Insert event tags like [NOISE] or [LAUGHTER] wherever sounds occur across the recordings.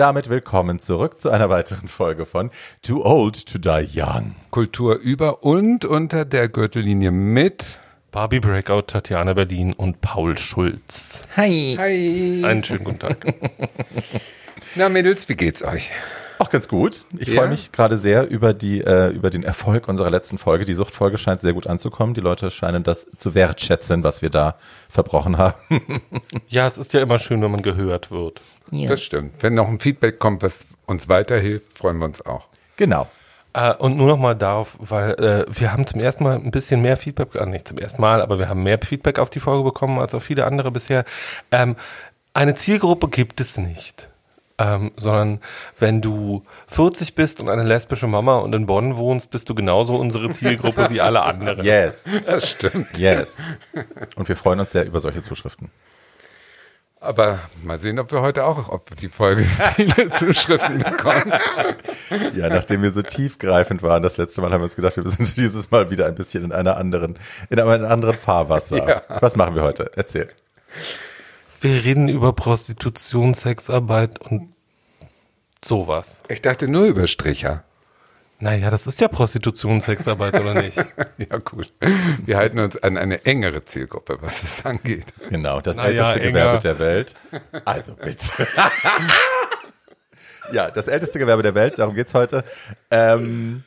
Und damit willkommen zurück zu einer weiteren Folge von Too Old to Die Young. Kultur über und unter der Gürtellinie mit Barbie Breakout, Tatjana Berlin und Paul Schulz. Hi. Hi. Einen schönen guten Tag. [LAUGHS] Na Mädels, wie geht's euch? Auch ganz gut. Ich Ja? freue mich gerade sehr über die äh, über den Erfolg unserer letzten Folge. Die Suchtfolge scheint sehr gut anzukommen. Die Leute scheinen das zu wertschätzen, was wir da verbrochen haben. [LAUGHS] Ja, es ist ja immer schön, wenn man gehört wird. Das stimmt. Wenn noch ein Feedback kommt, was uns weiterhilft, freuen wir uns auch. genau. Äh, und nur noch mal darauf, weil äh, wir haben zum ersten Mal ein bisschen mehr Feedback, äh, nicht zum ersten Mal, aber wir haben mehr Feedback auf die Folge bekommen als auf viele andere bisher. Ähm, eine Zielgruppe gibt es nicht. Ähm, sondern wenn du 40 bist und eine lesbische Mama und in Bonn wohnst, bist du genauso unsere Zielgruppe wie alle anderen. Yes. Das stimmt. Yes. Und wir freuen uns sehr über solche Zuschriften. Aber mal sehen, ob wir heute auch auf die Folge viele Zuschriften bekommen. [LAUGHS] Ja, nachdem wir so tiefgreifend waren, das letzte Mal haben wir uns gedacht, wir sind [LAUGHS] dieses Mal wieder ein bisschen in einer anderen, in einem anderen Fahrwasser. Ja. Was machen wir heute? Erzähl. Wir reden über Prostitution, Sexarbeit und sowas. Ich dachte nur über Stricher. Naja, das ist ja Prostitution, Sexarbeit, oder nicht? [LAUGHS] Ja, gut. Wir halten uns an eine engere Zielgruppe, was es angeht. Genau, das Na ja, älteste enger. Gewerbe der Welt. Also bitte. [LAUGHS] ja, das älteste Gewerbe der Welt, darum geht's heute. Ähm,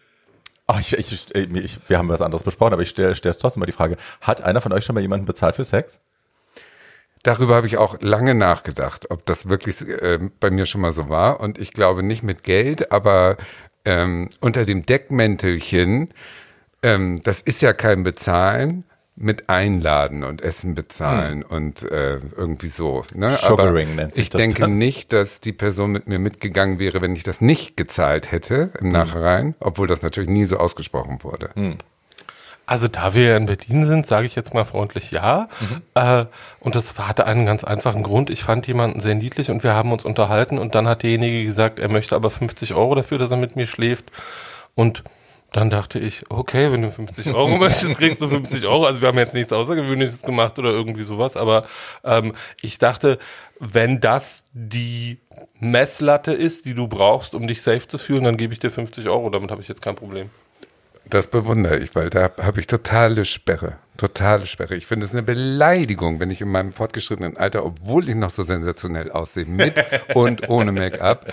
oh, ich, ich, ich, wir haben was anderes besprochen, aber ich stelle stell trotzdem mal die Frage, hat einer von euch schon mal jemanden bezahlt für Sex? Darüber habe ich auch lange nachgedacht, ob das wirklich äh, bei mir schon mal so war. Und ich glaube nicht mit Geld, aber ähm, unter dem Deckmäntelchen, ähm, das ist ja kein Bezahlen, mit Einladen und Essen bezahlen und äh, irgendwie so. Ne? Sugaring aber nennt sich ich das denke dann. nicht, dass die Person mit mir mitgegangen wäre, wenn ich das nicht gezahlt hätte im Nachhinein, obwohl das natürlich nie so ausgesprochen wurde. Also da wir ja in Berlin sind, sage ich jetzt mal freundlich ja. Äh, und das hatte einen ganz einfachen Grund. Ich fand jemanden sehr niedlich und wir haben uns unterhalten und dann hat derjenige gesagt, er möchte aber 50 Euro dafür, dass er mit mir schläft. Und dann dachte ich, okay, wenn du 50 Euro [LAUGHS] möchtest, kriegst du 50 Euro. Also wir haben jetzt nichts Außergewöhnliches gemacht oder irgendwie sowas, aber ähm, ich dachte, wenn das die Messlatte ist, die du brauchst, um dich safe zu fühlen, dann gebe ich dir 50 Euro. Damit habe ich jetzt kein Problem. Das bewundere ich, weil da habe ich totale Sperre. Totale Sperre. Ich finde es eine Beleidigung, wenn ich in meinem fortgeschrittenen Alter, obwohl ich noch so sensationell aussehe, mit [LAUGHS] und ohne Make-up,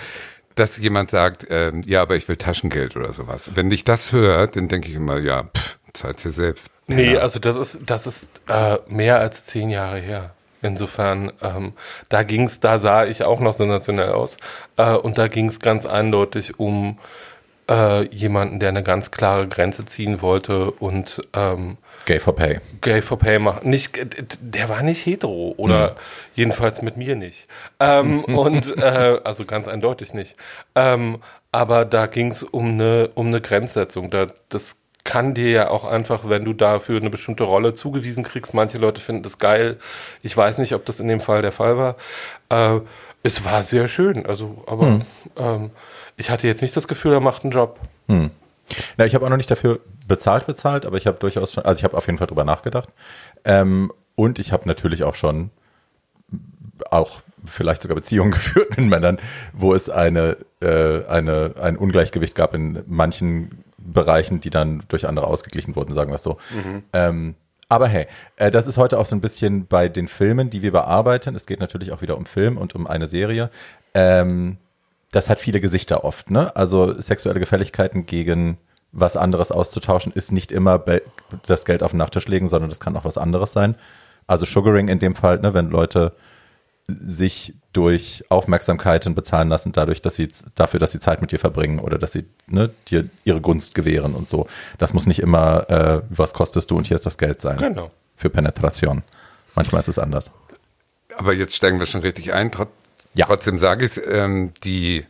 dass jemand sagt, ähm, ja, aber ich will Taschengeld oder sowas. Wenn ich das höre, dann denke ich immer, ja, pff, zahlst dir selbst. Nee, Ja. also das ist, das ist äh, mehr als zehn Jahre her. Insofern, ähm, da ging's, da sah ich auch noch sensationell aus. Äh, und da ging's ganz eindeutig um äh, jemanden, der eine ganz klare Grenze ziehen wollte und ähm, Gay for Pay. Gay for Pay machen. Nicht, der war nicht hetero oder jedenfalls mit mir nicht. Ähm, [LAUGHS] und äh, also ganz eindeutig nicht. Ähm, aber da ging es um eine um eine Grenzsetzung. Da, das kann dir ja auch einfach, wenn du dafür eine bestimmte Rolle zugewiesen kriegst. Manche Leute finden das geil. Ich weiß nicht, ob das in dem Fall der Fall war. Äh, es war sehr schön. Also, aber ähm, ich hatte jetzt nicht das Gefühl, er macht einen Job. Na, ich habe auch noch nicht dafür bezahlt bezahlt, aber ich habe durchaus schon, also ich habe auf jeden Fall drüber nachgedacht. Ähm, und ich habe natürlich auch schon auch vielleicht sogar Beziehungen [LAUGHS] geführt mit Männern, wo es eine, äh, eine, ein Ungleichgewicht gab in manchen Bereichen, die dann durch andere ausgeglichen wurden, sagen wir es so. Ähm, aber hey, äh, das ist heute auch so ein bisschen bei den Filmen, die wir bearbeiten. Es geht natürlich auch wieder um Film und um eine Serie. Ähm, das hat viele Gesichter oft, ne? Also sexuelle Gefälligkeiten gegen was anderes auszutauschen, ist nicht immer das Geld auf den Nachttisch legen, sondern das kann auch was anderes sein. Also Sugaring in dem Fall, ne, wenn Leute sich durch Aufmerksamkeiten bezahlen lassen, dadurch, dass sie dafür, dass sie Zeit mit dir verbringen oder dass sie ne, dir ihre Gunst gewähren und so. Das muss nicht immer, äh, was kostest du und hier ist das Geld sein. Genau. Für Penetration. Manchmal ist es anders. Aber jetzt steigen wir schon richtig ein. Ja. Trotzdem sage ich ähm, die,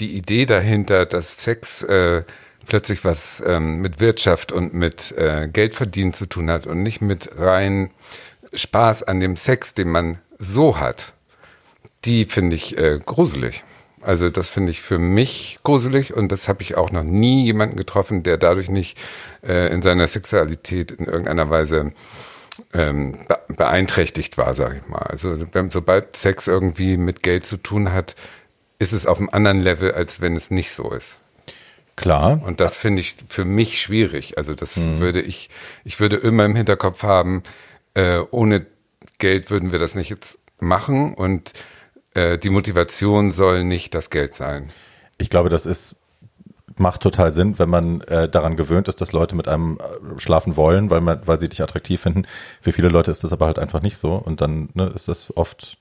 die Idee dahinter, dass Sex äh, plötzlich was ähm, mit Wirtschaft und mit äh, Geldverdienen zu tun hat und nicht mit rein Spaß an dem Sex, den man so hat, die finde ich äh, gruselig. Also das finde ich für mich gruselig und das habe ich auch noch nie jemanden getroffen, der dadurch nicht äh, in seiner Sexualität in irgendeiner Weise ähm, be beeinträchtigt war, sage ich mal. Also wenn, sobald Sex irgendwie mit Geld zu tun hat, ist es auf einem anderen Level, als wenn es nicht so ist. Klar. Und das finde ich für mich schwierig. Also das würde ich, ich würde immer im Hinterkopf haben, äh, ohne Geld würden wir das nicht jetzt machen und äh, die Motivation soll nicht das Geld sein. Ich glaube, das ist macht total Sinn, wenn man äh, daran gewöhnt ist, dass Leute mit einem äh, schlafen wollen, weil man, weil sie dich attraktiv finden. Für viele Leute ist das aber halt einfach nicht so. Und dann ne, ist das oft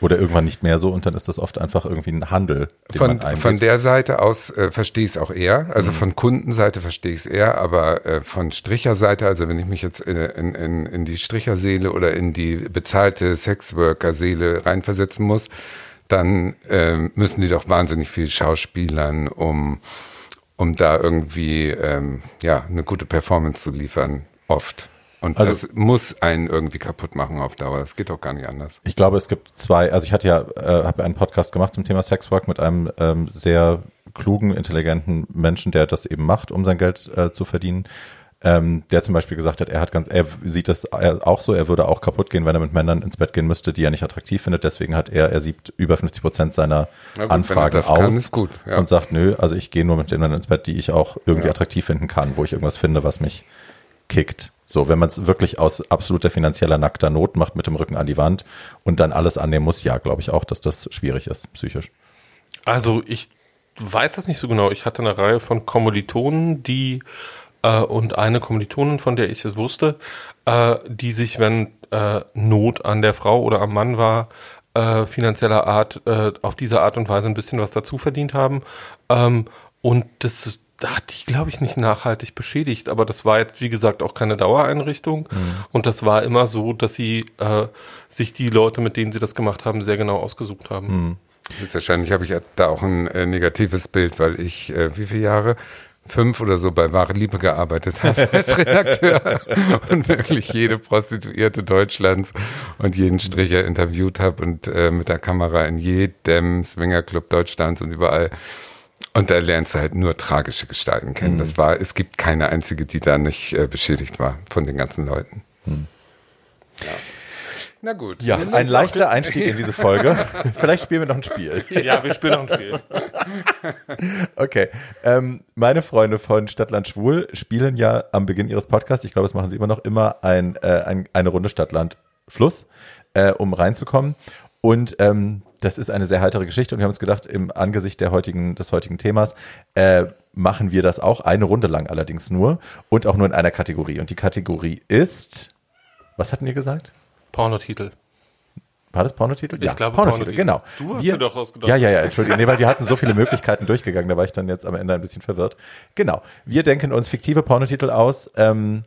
oder irgendwann nicht mehr so. Und dann ist das oft einfach irgendwie ein Handel, den Von, von der Seite aus äh, verstehe ich es auch eher. Also von Kundenseite verstehe ich es eher, aber äh, von Stricherseite, also wenn ich mich jetzt in, in, in, in die Stricherseele oder in die bezahlte Sexworker-Seele reinversetzen muss, dann ähm, müssen die doch wahnsinnig viel schauspielern, um, um da irgendwie ähm, ja, eine gute Performance zu liefern, oft. Und Also- das muss einen irgendwie kaputt machen auf Dauer. Das geht doch gar nicht anders. Ich glaube, es gibt zwei, also ich hatte ja, äh, habe einen Podcast gemacht zum Thema Sexwork mit einem ähm, sehr klugen, intelligenten Menschen, der das eben macht, um sein Geld äh, zu verdienen. Ähm, der zum Beispiel gesagt hat, er hat ganz, er sieht das er auch so, er würde auch kaputt gehen, wenn er mit Männern ins Bett gehen müsste, die er nicht attraktiv findet. Deswegen hat er, er siebt über 50 Prozent seiner gut, Anfragen das aus kann, ist gut, ja. und sagt, nö, also ich gehe nur mit denen ins Bett, die ich auch irgendwie Ja. attraktiv finden kann, wo ich irgendwas finde, was mich kickt. So, wenn man es wirklich aus absoluter finanzieller nackter Not macht mit dem Rücken an die Wand und dann alles annehmen muss, ja, glaube ich auch, dass das schwierig ist, psychisch. Also ich weiß das nicht so genau. Ich hatte eine Reihe von Kommilitonen, die äh, und eine Kommilitonin, von der ich es wusste, äh, die sich, wenn äh, Not an der Frau oder am Mann war, äh, finanzieller Art, äh, auf diese Art und Weise ein bisschen was dazu verdient haben. Ähm, und das ist- da hat die, glaube ich, nicht nachhaltig beschädigt. Aber das war jetzt, wie gesagt, auch keine Dauereinrichtung. Und das war immer so, dass sie äh, sich die Leute, mit denen sie das gemacht haben, sehr genau ausgesucht haben. Jetzt wahrscheinlich habe ich da auch ein äh, negatives Bild, weil ich, äh, wie viele Jahre? Fünf oder so bei Wahre Liebe gearbeitet habe [LAUGHS] als Redakteur und wirklich jede Prostituierte Deutschlands und jeden Stricher interviewt habe und äh, mit der Kamera in jedem Swingerclub Deutschlands und überall. Und da lernst du halt nur tragische Gestalten kennen. Das war, es gibt keine einzige, die da nicht äh, beschädigt war von den ganzen Leuten. Ja. Na gut. Ja, ein leichter Einstieg in diese [LAUGHS] Folge. Vielleicht spielen wir noch ein Spiel. [LAUGHS] Ja, wir spielen noch ein Spiel. [LAUGHS] Okay. Ähm, meine Freunde von Stadtland Schwul spielen ja am Beginn ihres Podcasts, ich glaube, das machen sie immer noch, immer ein, äh, ein, eine Runde Stadtland Fluss, äh, um reinzukommen. Und ähm, das ist eine sehr heitere Geschichte und wir haben uns gedacht, im Angesicht der heutigen, des heutigen Themas äh, machen wir das auch eine Runde lang allerdings nur und auch nur in einer Kategorie. Und die Kategorie ist, was hatten wir gesagt? Pornotitel. War das Pornotitel? Ich glaube, Pornotitel, Pornotitel. genau. Du hast wir, dir doch ausgedacht. Ja, ja, ja, Entschuldigung. Nee, weil wir hatten so viele Möglichkeiten durchgegangen, da war ich dann jetzt am Ende ein bisschen verwirrt. Genau. Wir denken uns fiktive Pornotitel aus, ähm,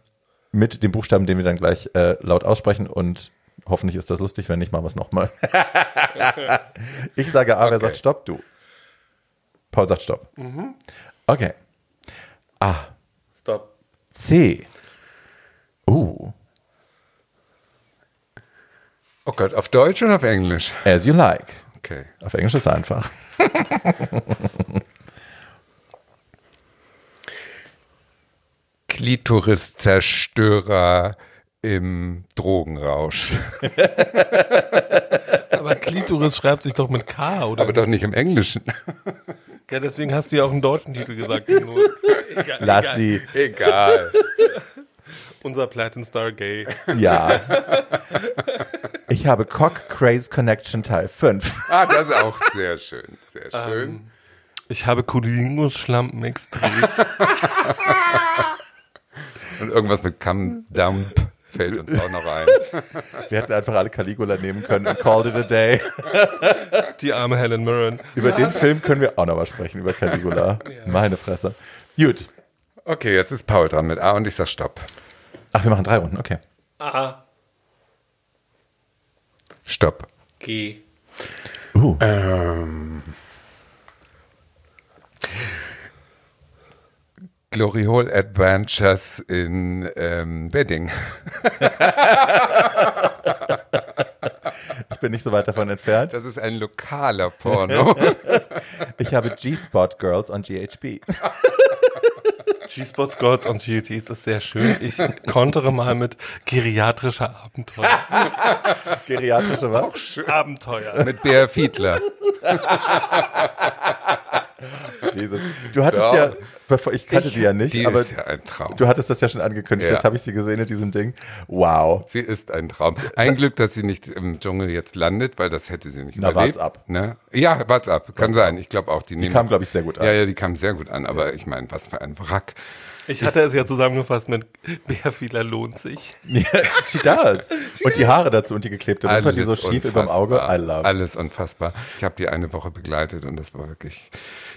mit dem Buchstaben, den wir dann gleich äh, laut aussprechen und hoffentlich ist das lustig, wenn nicht, machen wir es nochmal. [LAUGHS] ich sage A, wer Okay. sagt Stopp? Du. Paul sagt Stopp. Okay. A, Stop. C. Uh, Oh Gott, auf Deutsch oder auf Englisch? as you like. Okay. Auf Englisch ist einfach. [LAUGHS] Klitoriszerstörer im Drogenrausch. [LAUGHS] Aber Klitoris schreibt sich doch mit K, oder? Aber doch nicht im Englischen. ja, deswegen hast du ja auch einen deutschen Titel gesagt. Egal, Lass egal. sie. Egal. Unser Platin Star Gay. Ja. [LAUGHS] Ich habe Cock Craze Connection Teil 5. Ah, das ist auch sehr schön. Sehr schön. Ähm, Ich habe Cunnilingus-Schlampen extrem. [LAUGHS] Und irgendwas mit Come Dump fällt uns auch noch ein. [LAUGHS] Wir hätten einfach alle Caligula nehmen können und called it a day. Die arme Helen Mirren. Über den Film können wir auch nochmal sprechen, über Caligula. Meine Fresse. Gut. Okay, jetzt ist Paul dran mit A und ich sag Stopp. Ach, wir machen drei Runden, okay. A, Stopp. G. Uh. Ähm. Glory Hole Adventures in ähm, Wedding. Ich bin nicht so weit davon entfernt. Das ist ein lokaler Porno. [LAUGHS] Ich habe G-Spot Girls on GHB. G-Spots, Gods und GTs ist sehr schön. Ich kontere mal mit geriatrischer Abenteuer. Geriatrische was? Abenteuer. Mit Bär Fiedler. [LAUGHS] Jesus. Du hattest Doch. ja, bevor ich kannte die ja nicht, Die aber ist ja ein Traum. du hattest das ja schon angekündigt. Ja. Jetzt habe ich sie gesehen in diesem Ding. Wow. Sie ist ein Traum. Ein Glück, dass sie nicht im Dschungel jetzt landet, weil das hätte sie nicht Na, überlebt. wart's ab. Ne? Ja, wart's ab. Kann sein. Ich glaube auch, die, Die nehmen. kam, glaube ich, sehr gut an. Ja, ja, die kam sehr gut an. Aber ich meine, was für ein Wrack. Ich hatte es ja zusammengefasst mit Bärfieler lohnt sich. [LAUGHS] Ja, she does. Und die Haare dazu und die geklebte Wimper, die so schief überm Auge. I love. Alles unfassbar. Ich habe die eine Woche begleitet und das war wirklich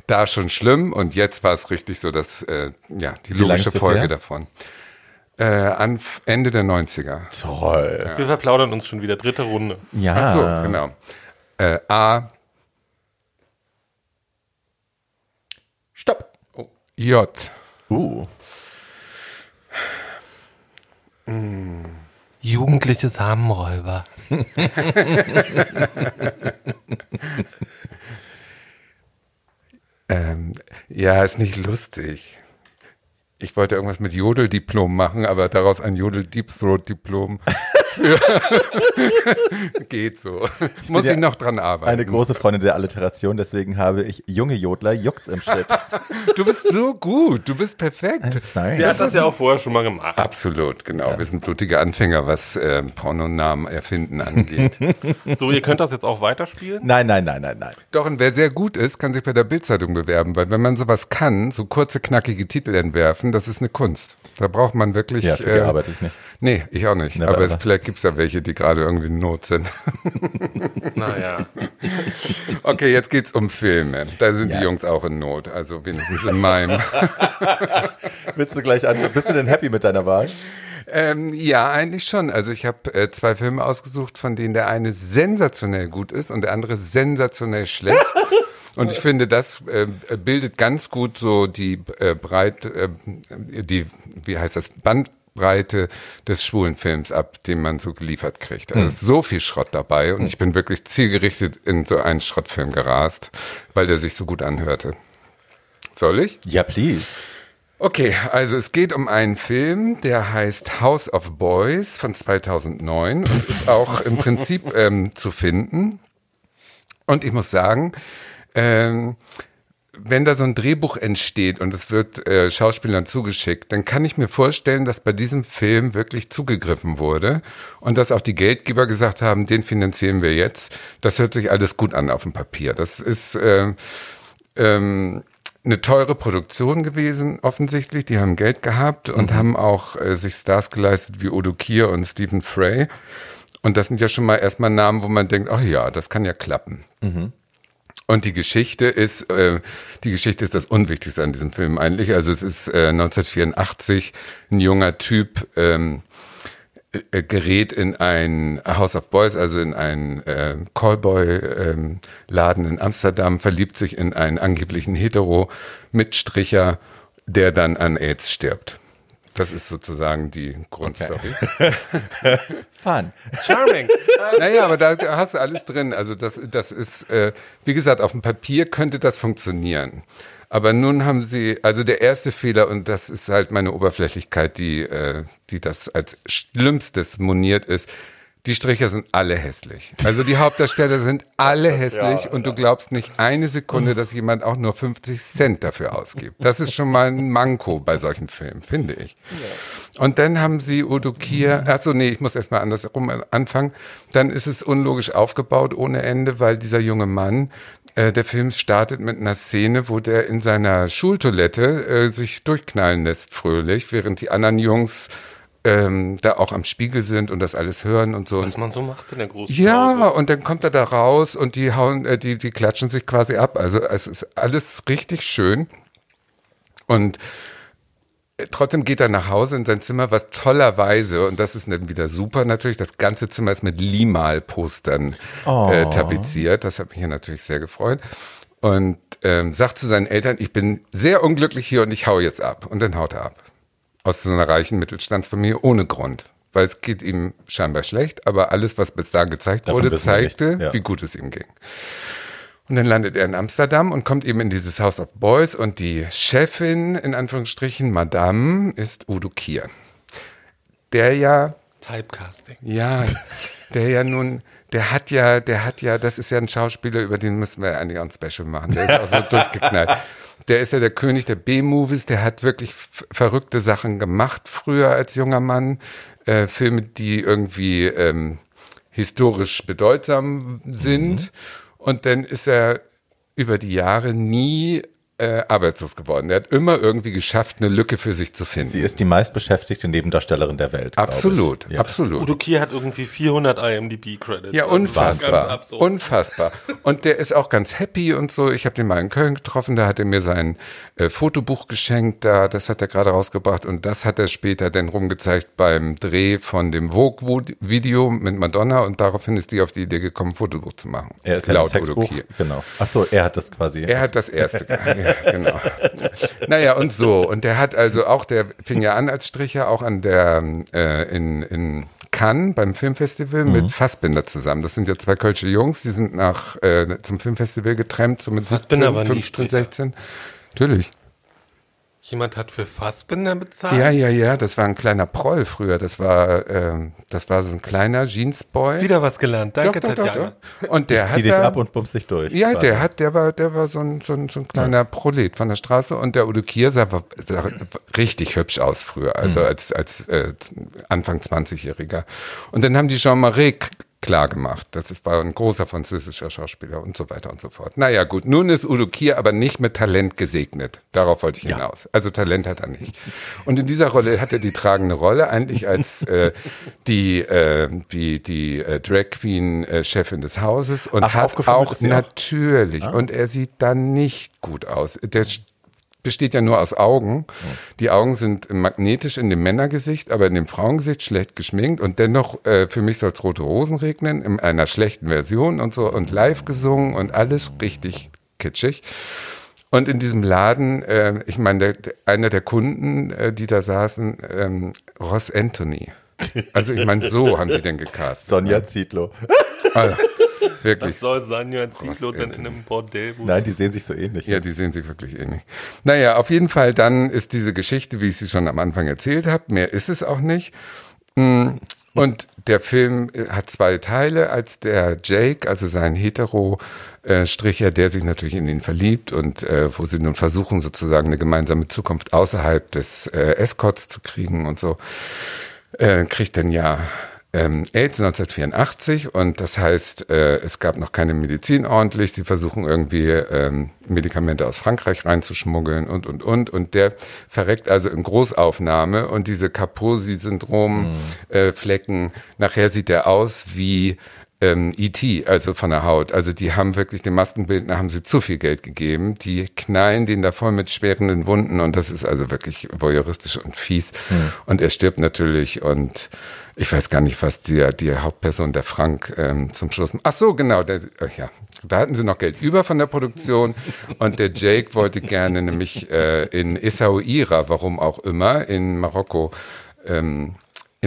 da schon schlimm. Und jetzt war es richtig so, dass äh, ja die logische Folge her? davon. Äh, an Ende der 90er. Toll. Wir verplaudern uns schon wieder. Dritte Runde. Ja. Ach so, genau. Äh, A, Stopp. oh, J. Uh. Jugendliche Samenräuber. [LAUGHS] [LAUGHS] Ähm, ja, ist nicht lustig. Ich wollte irgendwas mit Jodeldiplom machen, aber daraus ein Jodel-Deep-Throat-Diplom für- [LAUGHS] geht so. Muss ja ich noch dran arbeiten. Eine große Freundin der Alliteration, deswegen habe ich junge Jodler juckt's im Schritt. [LAUGHS] Du bist so gut, du bist perfekt. Sorry. Der hat das ja auch vorher schon mal gemacht. Absolut, genau. Wir sind blutige Anfänger, was äh, Pornonamen erfinden angeht. [LAUGHS] So, ihr könnt das jetzt auch weiterspielen? Nein, nein, nein, nein, nein. Doch, und wer sehr gut ist, kann sich bei der Bildzeitung bewerben, weil wenn man sowas kann, so kurze, knackige Titel entwerfen, das ist eine Kunst. Da braucht man wirklich. Ja, für die arbeite ich nicht. Nee, ich auch nicht. Never Aber es, ever. vielleicht gibt's ja welche, die gerade irgendwie in Not sind. [LAUGHS] Naja. Okay, jetzt geht's um Filme. Da sind Yes. die Jungs auch in Not, also wenigstens in meinem. [LAUGHS] Willst du gleich an? Bist du denn happy mit deiner Wahl? ähm, ja, eigentlich schon. Also ich habe äh, zwei Filme ausgesucht, von denen der eine sensationell gut ist und der andere sensationell schlecht. [LAUGHS] Und ich finde, das äh, bildet ganz gut so die äh, breit, äh, die, wie heißt das, Bandbreite des schwulen Films ab, den man so geliefert kriegt. Also es ist so viel Schrott dabei und ich bin wirklich zielgerichtet in so einen Schrottfilm gerast, weil der sich so gut anhörte. Soll ich? Ja, please. Okay, also es geht um einen Film, der heißt House of Boys von 2009 und ist auch im Prinzip ähm, zu finden. Und ich muss sagen, ähm, wenn da so ein Drehbuch entsteht und es wird äh, Schauspielern zugeschickt, dann kann ich mir vorstellen, dass bei diesem Film wirklich zugegriffen wurde und dass auch die Geldgeber gesagt haben, den finanzieren wir jetzt. Das hört sich alles gut an auf dem Papier. Das ist äh, ähm, eine teure Produktion gewesen, offensichtlich. Die haben Geld gehabt und haben auch äh, sich Stars geleistet wie Odo Kier und Stephen Frey. Und das sind ja schon mal erstmal Namen, wo man denkt, ach ja, das kann ja klappen. Und die Geschichte ist, äh, die Geschichte ist das Unwichtigste an diesem Film eigentlich. Also es ist äh, 1984 ein junger Typ, ähm, äh, gerät in ein House of Boys, also in einen äh, Callboy-Laden in Amsterdam, verliebt sich in einen angeblichen Hetero-Mitstricher, der dann an AIDS stirbt. Das ist sozusagen die Grundstory. [LAUGHS] Fun. Charming. [LAUGHS] Naja, aber da hast du alles drin. Also das, das ist, äh, wie gesagt, auf dem Papier könnte das funktionieren. Aber nun haben sie, also der erste Fehler, und das ist halt meine Oberflächlichkeit, die, äh, die das als Schlimmstes moniert ist, die Stricher sind alle hässlich. Also die Hauptdarsteller sind alle hässlich und du glaubst nicht eine Sekunde, dass jemand auch nur 50 Cent dafür ausgibt. Das ist schon mal ein Manko bei solchen Filmen, finde ich. Und dann haben sie Udo Kier, achso, nee, ich muss erstmal andersrum anfangen. Dann ist es unlogisch aufgebaut ohne Ende, weil dieser junge Mann, äh, der Film startet mit einer Szene, wo der in seiner Schultoilette äh, sich durchknallen lässt fröhlich, während die anderen Jungs ähm, da auch am Spiegel sind und das alles hören und so. Was man so macht in der großen Ja, Pause. und dann kommt er da raus und die hauen, äh, die, die klatschen sich quasi ab. Also es ist alles richtig schön. Und äh, trotzdem geht er nach Hause in sein Zimmer, was tollerweise, und das ist dann wieder super natürlich, das ganze Zimmer ist mit Limal-Postern äh, tapeziert. Das hat mich ja natürlich sehr gefreut. Und ähm, sagt zu seinen Eltern, ich bin sehr unglücklich hier und ich hau jetzt ab. Und dann haut er ab. Aus so einer reichen Mittelstandsfamilie ohne Grund. Weil es geht ihm scheinbar schlecht, aber alles, was bis da gezeigt Davon wurde, zeigte, ja. wie gut es ihm ging. Und dann landet er in Amsterdam und kommt eben in dieses House of Boys und die Chefin, in Anführungsstrichen, Madame, ist Udo Kier. Der ja, Typecasting. ja, der ja nun, der hat ja, der hat ja, das ist ja ein Schauspieler, über den müssen wir eigentlich auch ein Special machen. Der ist auch so [LAUGHS] durchgeknallt. Der ist ja der König der B-Movies, der hat wirklich verrückte Sachen gemacht früher als junger Mann. Äh, Filme, die irgendwie ähm, historisch bedeutsam sind. Und dann ist er über die Jahre nie äh, arbeitslos geworden. Er hat immer irgendwie geschafft, eine Lücke für sich zu finden. Sie ist die meistbeschäftigte Nebendarstellerin der Welt. absolut, Ja. absolut. Udo Kier hat irgendwie 400 IMDb-Credits. Ja, Also unfassbar. absurd. Unfassbar. Und der ist auch ganz happy und so. Ich habe den mal in Köln getroffen, da hat er mir sein äh, Fotobuch geschenkt, da, das hat er gerade rausgebracht und das hat er später dann rumgezeigt beim Dreh von dem Vogue-Video mit Madonna und daraufhin ist die auf die Idee gekommen, ein Fotobuch zu machen. Er ist ja Laut Udo Textbuch. Kier. Genau. Ach so, er hat das quasi. Er hat das erste, [LAUGHS] ja, [LAUGHS] genau. Naja, und so. Und der hat also auch, der fing ja an als Stricher, auch an der, äh, in, in Cannes beim Filmfestival mit Fassbinder zusammen. Das sind ja zwei kölsche Jungs, die sind nach, äh, zum Filmfestival getrennt, so mit Fassbinder 17, war nie 15, Stricher. 16. Natürlich. Jemand hat für Fassbinder bezahlt? Ja, ja, ja, das war ein kleiner Proll früher. Das war, ähm, das war so ein kleiner Jeansboy. Wieder was gelernt. Danke, doch, doch, doch, Tatjana. doch. Und der Zieh hat dich da- ab und bummst dich durch. Ja, quasi. der hat, der war, der war so ein, so ein, so ein kleiner Prolet von der Straße und der Udo Kier sah, sah richtig hübsch aus früher, also als, als äh, Anfang 20-Jähriger. Und dann haben die Jean-Marie klar gemacht. Das ist, war ein großer französischer Schauspieler und so weiter und so fort. Naja, gut. Nun ist Udo Kier aber nicht mit Talent gesegnet. Darauf wollte ich hinaus. Also Talent hat er nicht. Und in dieser Rolle hat er die tragende Rolle eigentlich als [LAUGHS] äh, die, äh, die, die äh, Drag Queen äh, Chefin des Hauses und Ach, hat auch sie auch? natürlich. Und er sieht dann nicht gut aus. Der besteht ja nur aus Augen. Die Augen sind magnetisch in dem Männergesicht, aber in dem Frauengesicht schlecht geschminkt und dennoch äh, für mich soll es rote Rosen regnen in einer schlechten Version und so und live gesungen und alles richtig kitschig. Und in diesem Laden, äh, ich meine, der, einer der Kunden, äh, die da saßen, ähm, Ross Anthony. Also ich meine, so haben die denn gecastet. Sonja Zietlow. Also, wirklich. Was soll Sanja Zietlow denn Anthony. in einem Bordell? Nein, die sehen sich so ähnlich. Ja, die sehen sich wirklich ähnlich. Naja, auf jeden Fall dann ist diese Geschichte, wie ich sie schon am Anfang erzählt habe, mehr ist es auch nicht. Mm, Und der Film hat zwei Teile, als der Jake, also sein Hetero-Stricher, der sich natürlich in ihn verliebt und äh, wo sie nun versuchen, sozusagen eine gemeinsame Zukunft außerhalb des äh, Escorts zu kriegen und so, äh, kriegt dann ja ähm, AIDS 1984 und das heißt, äh, es gab noch keine Medizin ordentlich. Sie versuchen irgendwie ähm, Medikamente aus Frankreich reinzuschmuggeln und und und und der verreckt also in Großaufnahme und diese Kaposi-Syndrom-Flecken. nachher sieht er aus wie ähm, E.T., also von der Haut. Also die haben wirklich dem Maskenbildner haben sie zu viel Geld gegeben. Die knallen den da voll mit schwerenden Wunden und das ist also wirklich voyeuristisch und fies. Und er stirbt natürlich und ich weiß gar nicht, was die, die Hauptperson, der Frank, ähm, zum Schluss. Ach so, genau, der, äh, ja, da hatten sie noch Geld über von der Produktion und der Jake wollte gerne nämlich äh, in Essaouira, warum auch immer, in Marokko ähm,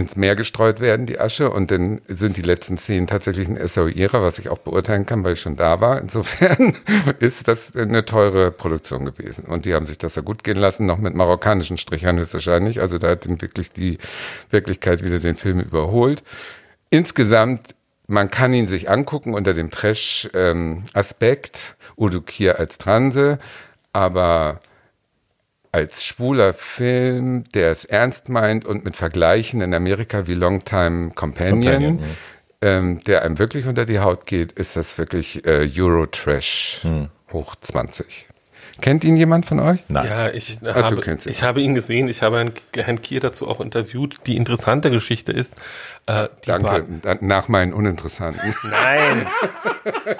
ins Meer gestreut werden, die Asche. Und dann sind die letzten Szenen tatsächlich in Essaouira, was ich auch beurteilen kann, weil ich schon da war. Insofern [LAUGHS] ist das eine teure Produktion gewesen. Und die haben sich das ja gut gehen lassen, noch mit marokkanischen Strichern höchstwahrscheinlich. Also da hat dann wirklich die Wirklichkeit wieder den Film überholt. Insgesamt, man kann ihn sich angucken unter dem Trash-Aspekt, Udo Kier als Transe, aber als schwuler Film, der es ernst meint und mit Vergleichen in Amerika wie Longtime Companion, Companion, ähm, der einem wirklich unter die Haut geht, ist das wirklich äh, Euro-Trash Hm. hoch 20. Kennt ihn jemand von euch? Nein. Ja, ich, Ah, du habe, kennst ihn. ich habe ihn gesehen, ich habe Herrn, Herrn Kier dazu auch interviewt. Die interessante Geschichte ist, äh, die Danke, war- nach meinen uninteressanten. [LAUGHS] Nein,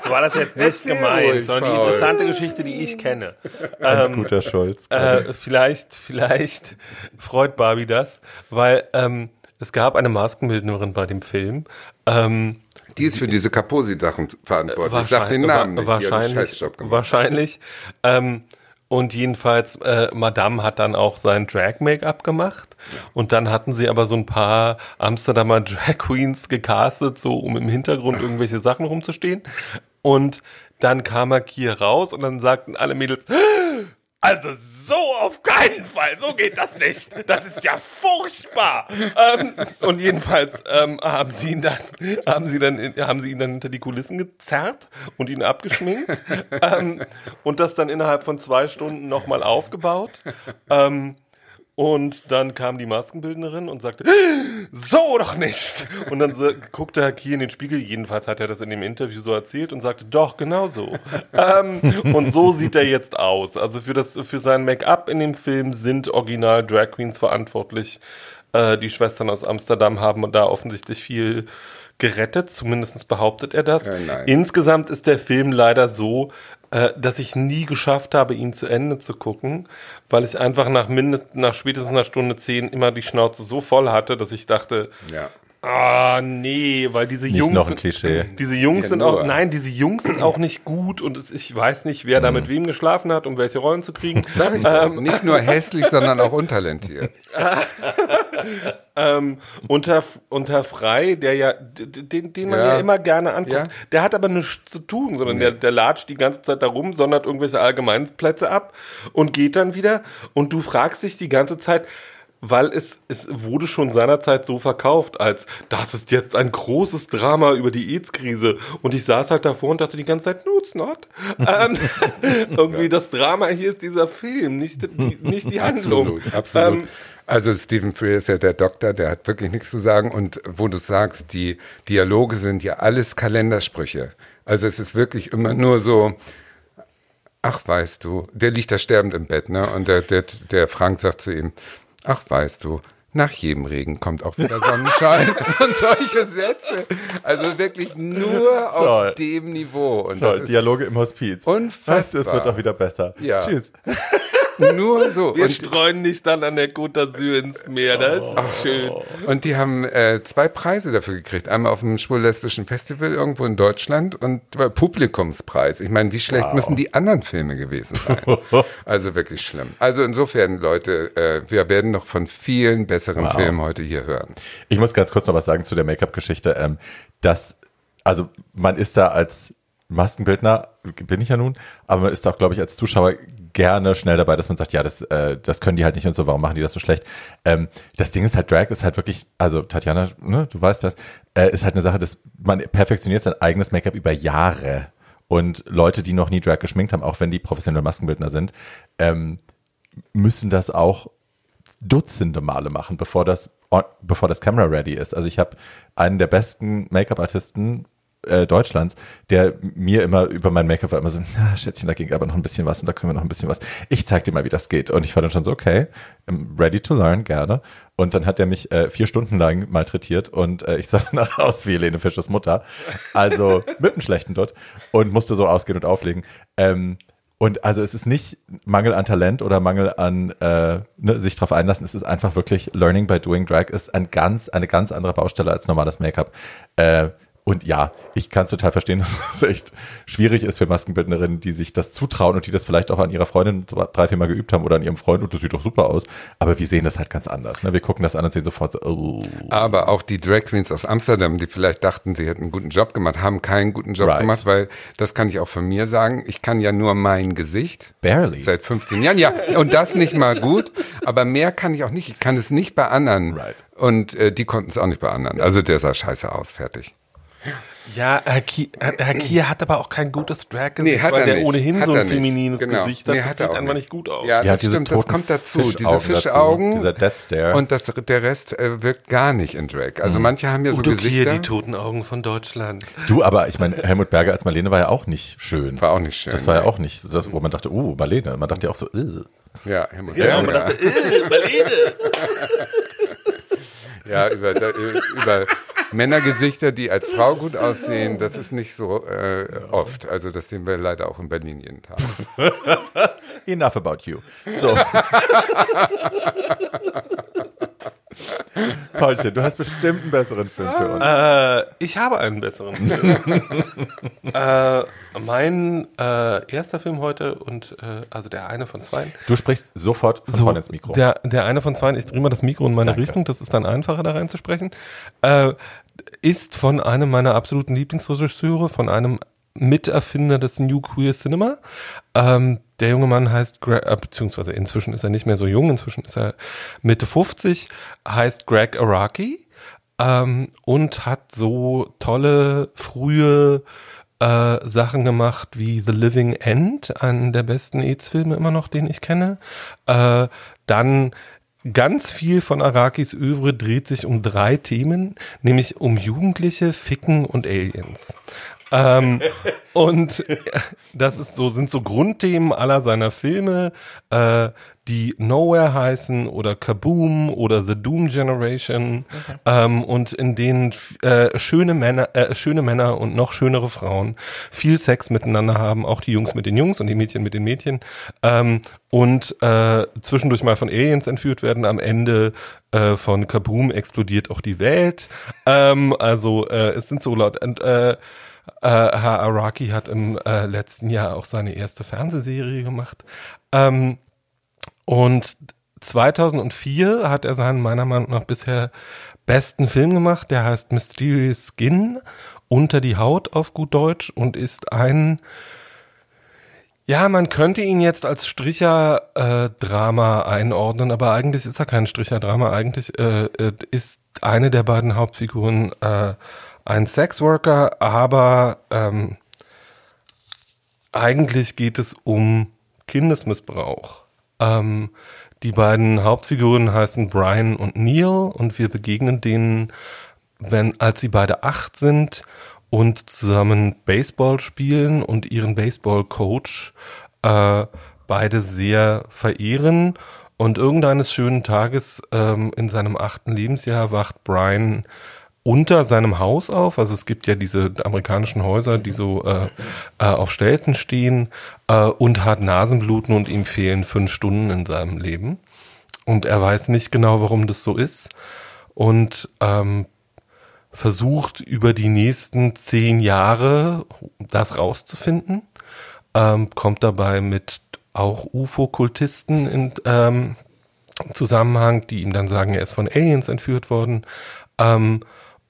so war das jetzt nicht gemeint, ruhig, sondern die interessante Geschichte, die ich kenne. Ähm, Guter Schulz. äh, vielleicht, vielleicht freut Barbie das, weil ähm, es gab eine Maskenbildnerin bei dem Film. Ähm, Die ist für diese Kaposi-Sachen verantwortlich. Ich sag den Namen nicht. Wahrscheinlich. Wahrscheinlich. Ähm, und jedenfalls, äh, Madame hat dann auch sein Drag-Make-up gemacht. Und dann hatten sie aber so ein paar Amsterdamer [LAUGHS] Drag Queens gecastet, so um im Hintergrund irgendwelche Sachen rumzustehen. Und dann kam er hier raus und dann sagten alle Mädels, [GASPS] also so auf keinen Fall, so geht das nicht. Das ist ja furchtbar. ähm, und jedenfalls ähm, haben sie ihn dann, haben sie dann, haben sie ihn dann hinter die Kulissen gezerrt und ihn abgeschminkt ähm, und das dann innerhalb von zwei Stunden nochmal aufgebaut. Ähm, und dann kam die Maskenbildnerin und sagte, so doch nicht. Und dann so, guckte Kier in den Spiegel, jedenfalls hat er das in dem Interview so erzählt und sagte, doch, genau so. ähm, und so sieht er jetzt aus. Also für, das, für sein Make-up in dem Film sind original Drag Queens verantwortlich. Äh, die Schwestern aus Amsterdam haben da offensichtlich viel gerettet, zumindest behauptet er das. Ja, nein. Insgesamt ist der Film leider so, äh, dass ich nie geschafft habe, ihn zu Ende zu gucken, weil ich einfach nach mindestens nach spätestens einer Stunde zehn immer die Schnauze so voll hatte, dass ich dachte, Ja. Ah nee, weil diese Nicht Jungs noch ein sind- Klischee. diese Jungs Ja, sind auch, nein, diese Jungs sind auch nicht gut und es, ich weiß nicht, wer da mit wem geschlafen hat, um welche Rollen zu kriegen. [LAUGHS] Sag ich doch. Nicht nur hässlich, sondern auch untalentiert. [LAUGHS] ähm, und, Herr, und Herr Frei, der ja, den, den man ja. Ja. immer gerne anguckt, Ja. der hat aber nichts zu tun, sondern der, der latscht die ganze Zeit da rum, sondert irgendwelche Allgemeinplätze ab und geht dann wieder. Und du fragst dich die ganze Zeit, weil es, es wurde schon seinerzeit so verkauft, als das ist jetzt ein großes Drama über die AIDS-Krise. Und ich saß halt davor und dachte die ganze Zeit, no, it's not. ähm, [LAUGHS] irgendwie das Drama hier ist dieser Film, nicht die, nicht die Handlung. Absolut, absolut. Ähm, also Stephen Freer ist ja der Doktor, der hat wirklich nichts zu sagen. Und wo du sagst, die Dialoge sind ja alles Kalendersprüche. Also es ist wirklich immer nur so, ach weißt du, der liegt da sterbend im Bett, ne? Und der, der, der Frank sagt zu ihm, ach weißt du, nach jedem Regen kommt auch wieder Sonnenschein [LAUGHS] und solche Sätze. Also wirklich nur Toll. auf dem Niveau. Und ist Dialoge im Hospiz. Unfassbar. Weißt du, es wird auch wieder besser. Ja. Tschüss. [LAUGHS] nur so. Wir Und- streuen nicht dann an der Côte d'Azur ins Meer, das ist schön. Und die haben äh, zwei Preise dafür gekriegt. Einmal auf dem Schwul-Lesbischen Festival irgendwo in Deutschland und äh, Publikumspreis. Ich meine, wie schlecht müssen die anderen Filme gewesen sein? [LAUGHS] also wirklich schlimm. Also insofern, Leute, äh, wir werden noch von vielen besseren Filmen heute hier hören. Ich muss ganz kurz noch was sagen zu der Make-up-Geschichte. Ähm, dass, also man ist da als Maskenbildner, bin ich ja nun, aber man ist auch, glaube ich, als Zuschauer gerne schnell dabei, dass man sagt, ja, das, äh, das können die halt nicht und so, warum machen die das so schlecht? Ähm, das Ding ist halt, Drag ist halt wirklich, also Tatjana, ne, du weißt das, äh, ist halt eine Sache, dass man perfektioniert sein eigenes Make-up über Jahre. Und Leute, die noch nie Drag geschminkt haben, auch wenn die professionelle Maskenbildner sind, ähm, müssen das auch Dutzende Male machen, bevor das, bevor das Camera ready ist. Also ich habe einen der besten Make-up-Artisten äh, Deutschlands, der mir immer über mein Make-up war immer so, na, Schätzchen, da ging aber noch ein bisschen was und da können wir noch ein bisschen was. Ich zeig dir mal, wie das geht. Und ich war dann schon so, okay, I'm ready to learn, gerne. Und dann hat er mich äh, vier Stunden lang malträtiert und äh, ich [LAUGHS] sah danach aus wie Helene Fischers Mutter. Also mit einem schlechten Dutt und musste so ausgehen und auflegen. Ähm, und also es ist nicht Mangel an Talent oder Mangel an äh, ne, sich drauf einlassen. Es ist einfach wirklich Learning by Doing Drag ist ein ganz, eine ganz andere Baustelle als normales Make-up. Äh, und ja, ich kann es total verstehen, [LAUGHS] dass es echt schwierig ist für Maskenbildnerinnen, die sich das zutrauen und die das vielleicht auch an ihrer Freundin drei, vier Mal geübt haben oder an ihrem Freund und das sieht doch super aus. Aber wir sehen das halt ganz anders. Ne? Wir gucken das an und sehen sofort so, oh. Aber auch die Drag Queens aus Amsterdam, die vielleicht dachten, sie hätten einen guten Job gemacht, haben keinen guten Job Right. gemacht, weil das kann ich auch von mir sagen. Ich kann ja nur mein Gesicht. Barely. Seit 15 Jahren, ja. Und das nicht mal gut. Aber mehr kann ich auch nicht. Ich kann es nicht bei anderen. Right. Und äh, die konnten es auch nicht bei anderen. Also der sah scheiße aus, fertig. Ja, Herr Kier, Herr Kier hat aber auch kein gutes Drag-Gesicht, Nee, hat weil er der nicht. ohnehin Hat so ein feminines Genau. Gesicht hat. Nee, das hat er sieht einfach nicht. gut aus. Ja, Ja, das diese stimmt, das kommt dazu. Diese Fischaugen dazu. Fischaugen. Dieser Death Stare. Und das, der Rest äh, wirkt gar nicht in Drag. Also manche haben ja so Udo Kier, Gesichter. die toten Augen von Deutschland. Du, aber ich meine, Helmut Berger als Marlene war ja auch nicht schön. War auch nicht schön. Das war ja auch nicht, das, wo man dachte, uh, Marlene. Man dachte ja auch so, uh. Ja, Helmut Ja, Berger. man dachte, äh, Marlene. [LAUGHS] Ja, über, über Männergesichter, die als Frau gut aussehen, das ist nicht so äh, oft. Also das sehen wir leider auch in Berlin jeden Tag. [LAUGHS] Enough about you. So. [LAUGHS] [LAUGHS] Paulchen, du hast bestimmt einen besseren Film für uns. Äh, ich habe einen besseren Film. [LAUGHS] äh, mein äh, erster Film heute und äh, also der eine von zwei. Du sprichst sofort von vorne ins Mikro. Der, der eine von zwei, ich drehe mal das Mikro in meine Danke. Richtung, das ist dann einfacher da reinzusprechen, äh, ist von einem meiner absoluten Lieblingsregisseure, von einem Miterfinder des New Queer Cinema. Ähm, der junge Mann heißt, äh, beziehungsweise inzwischen ist er nicht mehr so jung, inzwischen ist er Mitte 50, heißt Greg Araki ähm, und hat so tolle frühe äh, Sachen gemacht wie The Living End, einen der besten AIDS-Filme immer noch, den ich kenne. Äh, dann ganz viel von Arakis Övre dreht sich um drei Themen, nämlich um Jugendliche, Ficken und Aliens. Ähm, und das ist so, sind so Grundthemen aller seiner Filme. Äh, die Nowhere heißen oder Kaboom oder The Doom Generation okay. ähm, und in denen äh, schöne Männer, äh, schöne Männer und noch schönere Frauen viel Sex miteinander haben, auch die Jungs mit den Jungs und die Mädchen mit den Mädchen ähm, und äh, zwischendurch mal von Aliens entführt werden. Am Ende äh, von Kaboom explodiert auch die Welt. Ähm, also äh, es sind so laut und äh, Uh, Herr Araki hat im äh, letzten Jahr auch seine erste Fernsehserie gemacht. Ähm, und 2004 hat er seinen meiner Meinung nach bisher besten Film gemacht, der heißt Mysterious Skin, unter die Haut auf gut Deutsch und ist ein ja, man könnte ihn jetzt als Stricher-Drama äh, einordnen, aber eigentlich ist er kein Stricher-Drama. Eigentlich äh, äh, ist eine der beiden Hauptfiguren äh, ein Sexworker, aber ähm, eigentlich geht es um Kindesmissbrauch. Ähm, die beiden Hauptfiguren heißen Brian und Neil und wir begegnen denen, wenn, als sie beide acht sind und zusammen Baseball spielen und ihren Baseball-Coach äh, beide sehr verehren. Und irgendeines schönen Tages ähm, in seinem achten Lebensjahr wacht Brian unter seinem Haus auf. Also es gibt ja diese amerikanischen Häuser, die so äh, äh, auf Stelzen stehen äh, und hat Nasenbluten und ihm fehlen fünf Stunden in seinem Leben. Und er weiß nicht genau, warum das so ist. Und ähm, versucht über die nächsten zehn Jahre das rauszufinden. Ähm, kommt dabei mit auch UFO-Kultisten in ähm, Zusammenhang, die ihm dann sagen, er ist von Aliens entführt worden. Ähm,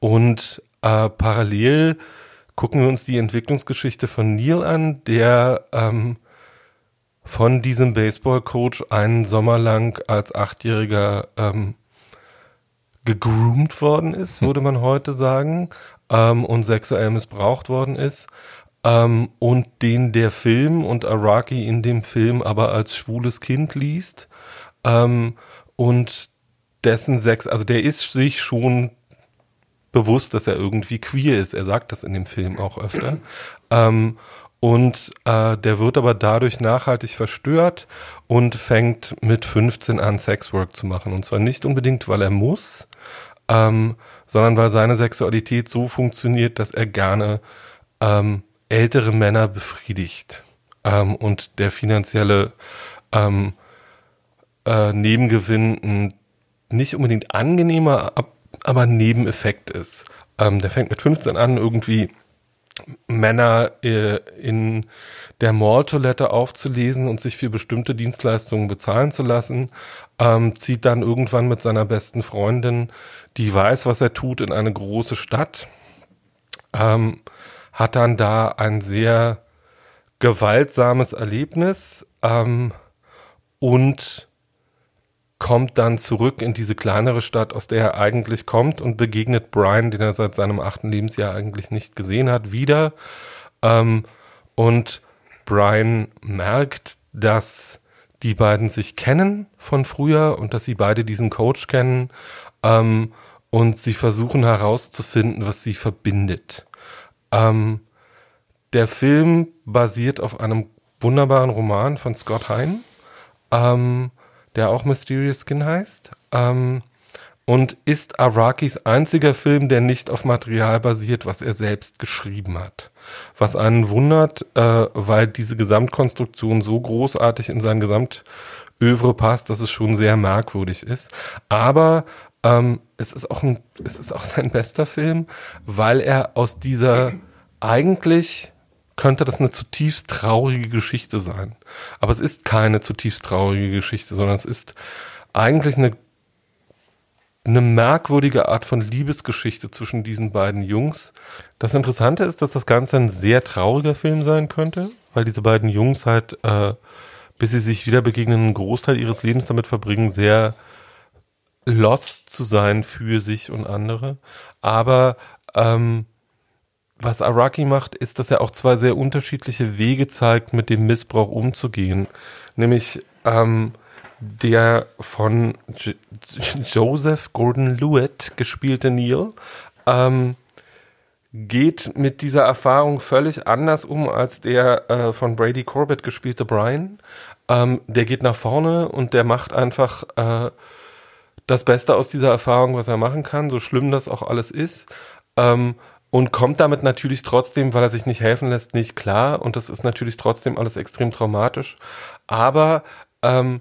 und äh, parallel gucken wir uns die Entwicklungsgeschichte von Neil an, der ähm, von diesem Baseball-Coach einen Sommer lang als Achtjähriger ähm, gegroomt worden ist, hm. würde man heute sagen, ähm, und sexuell missbraucht worden ist. Ähm, und den der Film und Araki in dem Film aber als schwules Kind liest. Ähm, und dessen Sex, also der ist sich schon bewusst, dass er irgendwie queer ist. Er sagt das in dem Film auch öfter. ähm, und äh, der wird aber dadurch nachhaltig verstört und fängt mit 15 an, Sexwork zu machen. Und zwar nicht unbedingt, weil er muss, ähm, sondern weil seine Sexualität so funktioniert, dass er gerne ähm, ältere Männer befriedigt. Ähm, und der finanzielle ähm, äh, Nebengewinn nicht unbedingt angenehmer, ab aber ein Nebeneffekt ist. Ähm, der fängt mit 15 an, irgendwie Männer äh, in der Mall-Toilette aufzulesen und sich für bestimmte Dienstleistungen bezahlen zu lassen, ähm, zieht dann irgendwann mit seiner besten Freundin, die weiß, was er tut, in eine große Stadt, ähm, hat dann da ein sehr gewaltsames Erlebnis ähm, und kommt dann zurück in diese kleinere Stadt, aus der er eigentlich kommt und begegnet Brian, den er seit seinem achten Lebensjahr eigentlich nicht gesehen hat, wieder. Ähm, und Brian merkt, dass die beiden sich kennen von früher und dass sie beide diesen Coach kennen ähm, und sie versuchen herauszufinden, was sie verbindet. Ähm, der Film basiert auf einem wunderbaren Roman von Scott Hein. Ähm, der auch Mysterious Skin heißt. Ähm, und ist Arakis einziger Film, der nicht auf Material basiert, was er selbst geschrieben hat. Was einen wundert, äh, weil diese Gesamtkonstruktion so großartig in sein Gesamtövre passt, dass es schon sehr merkwürdig ist. Aber ähm, es ist auch ein, es ist auch sein bester Film, weil er aus dieser eigentlich könnte das eine zutiefst traurige Geschichte sein. Aber es ist keine zutiefst traurige Geschichte, sondern es ist eigentlich eine, eine merkwürdige Art von Liebesgeschichte zwischen diesen beiden Jungs. Das Interessante ist, dass das Ganze ein sehr trauriger Film sein könnte, weil diese beiden Jungs halt, äh, bis sie sich wieder begegnen, einen Großteil ihres Lebens damit verbringen, sehr lost zu sein für sich und andere. Aber ähm, was Araki macht, ist, dass er auch zwei sehr unterschiedliche Wege zeigt, mit dem Missbrauch umzugehen. Nämlich ähm, der von J [LAUGHS] Joseph Gordon-Lewitt gespielte Neil ähm, geht mit dieser Erfahrung völlig anders um als der äh, von Brady Corbett gespielte Brian. Ähm, der geht nach vorne und der macht einfach äh, das Beste aus dieser Erfahrung, was er machen kann, so schlimm das auch alles ist. Ähm, und kommt damit natürlich trotzdem, weil er sich nicht helfen lässt, nicht klar. Und das ist natürlich trotzdem alles extrem traumatisch. Aber ähm,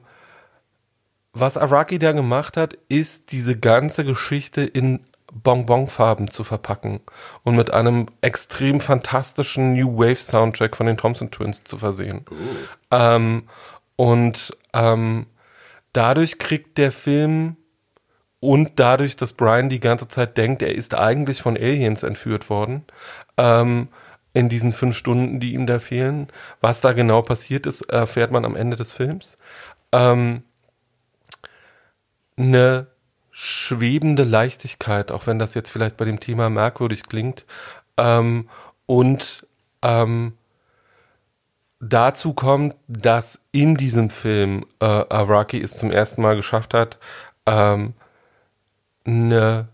was Araki da gemacht hat, ist diese ganze Geschichte in Bonbonfarben zu verpacken und mit einem extrem fantastischen New Wave Soundtrack von den Thompson Twins zu versehen. Uh. Ähm, und ähm, dadurch kriegt der Film und dadurch, dass Brian die ganze Zeit denkt, er ist eigentlich von Aliens entführt worden, ähm, in diesen fünf Stunden, die ihm da fehlen. Was da genau passiert ist, erfährt man am Ende des Films. Ähm, eine schwebende Leichtigkeit, auch wenn das jetzt vielleicht bei dem Thema merkwürdig klingt. Ähm, und ähm, dazu kommt, dass in diesem Film äh, Araki es zum ersten Mal geschafft hat, ähm, eine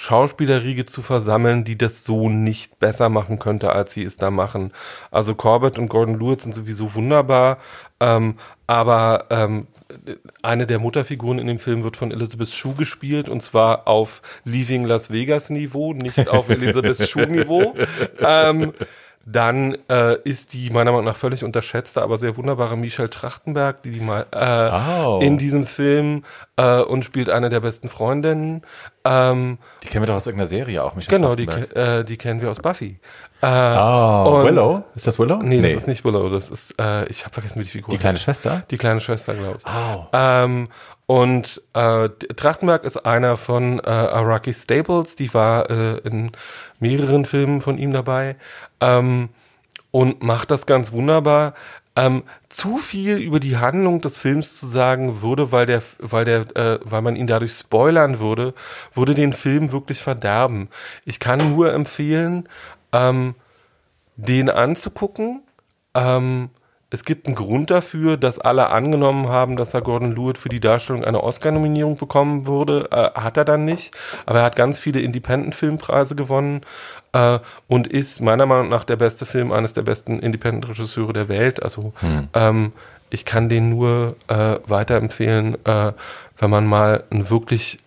Schauspielerriege zu versammeln, die das so nicht besser machen könnte, als sie es da machen. Also Corbett und Gordon Lewis sind sowieso wunderbar, ähm, aber ähm, eine der Mutterfiguren in dem Film wird von Elizabeth Shue gespielt und zwar auf Leaving Las Vegas Niveau, nicht auf [LAUGHS] Elizabeth Shue Niveau. Ähm, dann äh, ist die meiner Meinung nach völlig unterschätzte, aber sehr wunderbare Michelle Trachtenberg, die die mal äh, oh. in diesem Film äh, und spielt eine der besten Freundinnen. Ähm, die kennen wir doch aus irgendeiner Serie auch, Michelle Genau, die, äh, die kennen wir aus Buffy. Oh, Willow? Ist das Willow? Nee, nee, das ist nicht Willow. Das ist, äh, ich habe vergessen, wie die Figur Die kleine Schwester? Die kleine Schwester, glaube ich. Oh. Ähm, und äh, Trachtenberg ist einer von äh, Araki Staples, die war äh, in mehreren Filmen von ihm dabei ähm, und macht das ganz wunderbar. Ähm, zu viel über die Handlung des Films zu sagen würde, weil der, weil der, äh, weil man ihn dadurch spoilern würde, würde den Film wirklich verderben. Ich kann nur empfehlen, ähm, den anzugucken. Ähm, es gibt einen Grund dafür, dass alle angenommen haben, dass er Gordon Lewitt für die Darstellung eine Oscar-Nominierung bekommen würde. Äh, hat er dann nicht. Aber er hat ganz viele Independent-Filmpreise gewonnen äh, und ist meiner Meinung nach der beste Film eines der besten Independent-Regisseure der Welt. Also hm. ähm, ich kann den nur äh, weiterempfehlen, äh, wenn man mal einen wirklich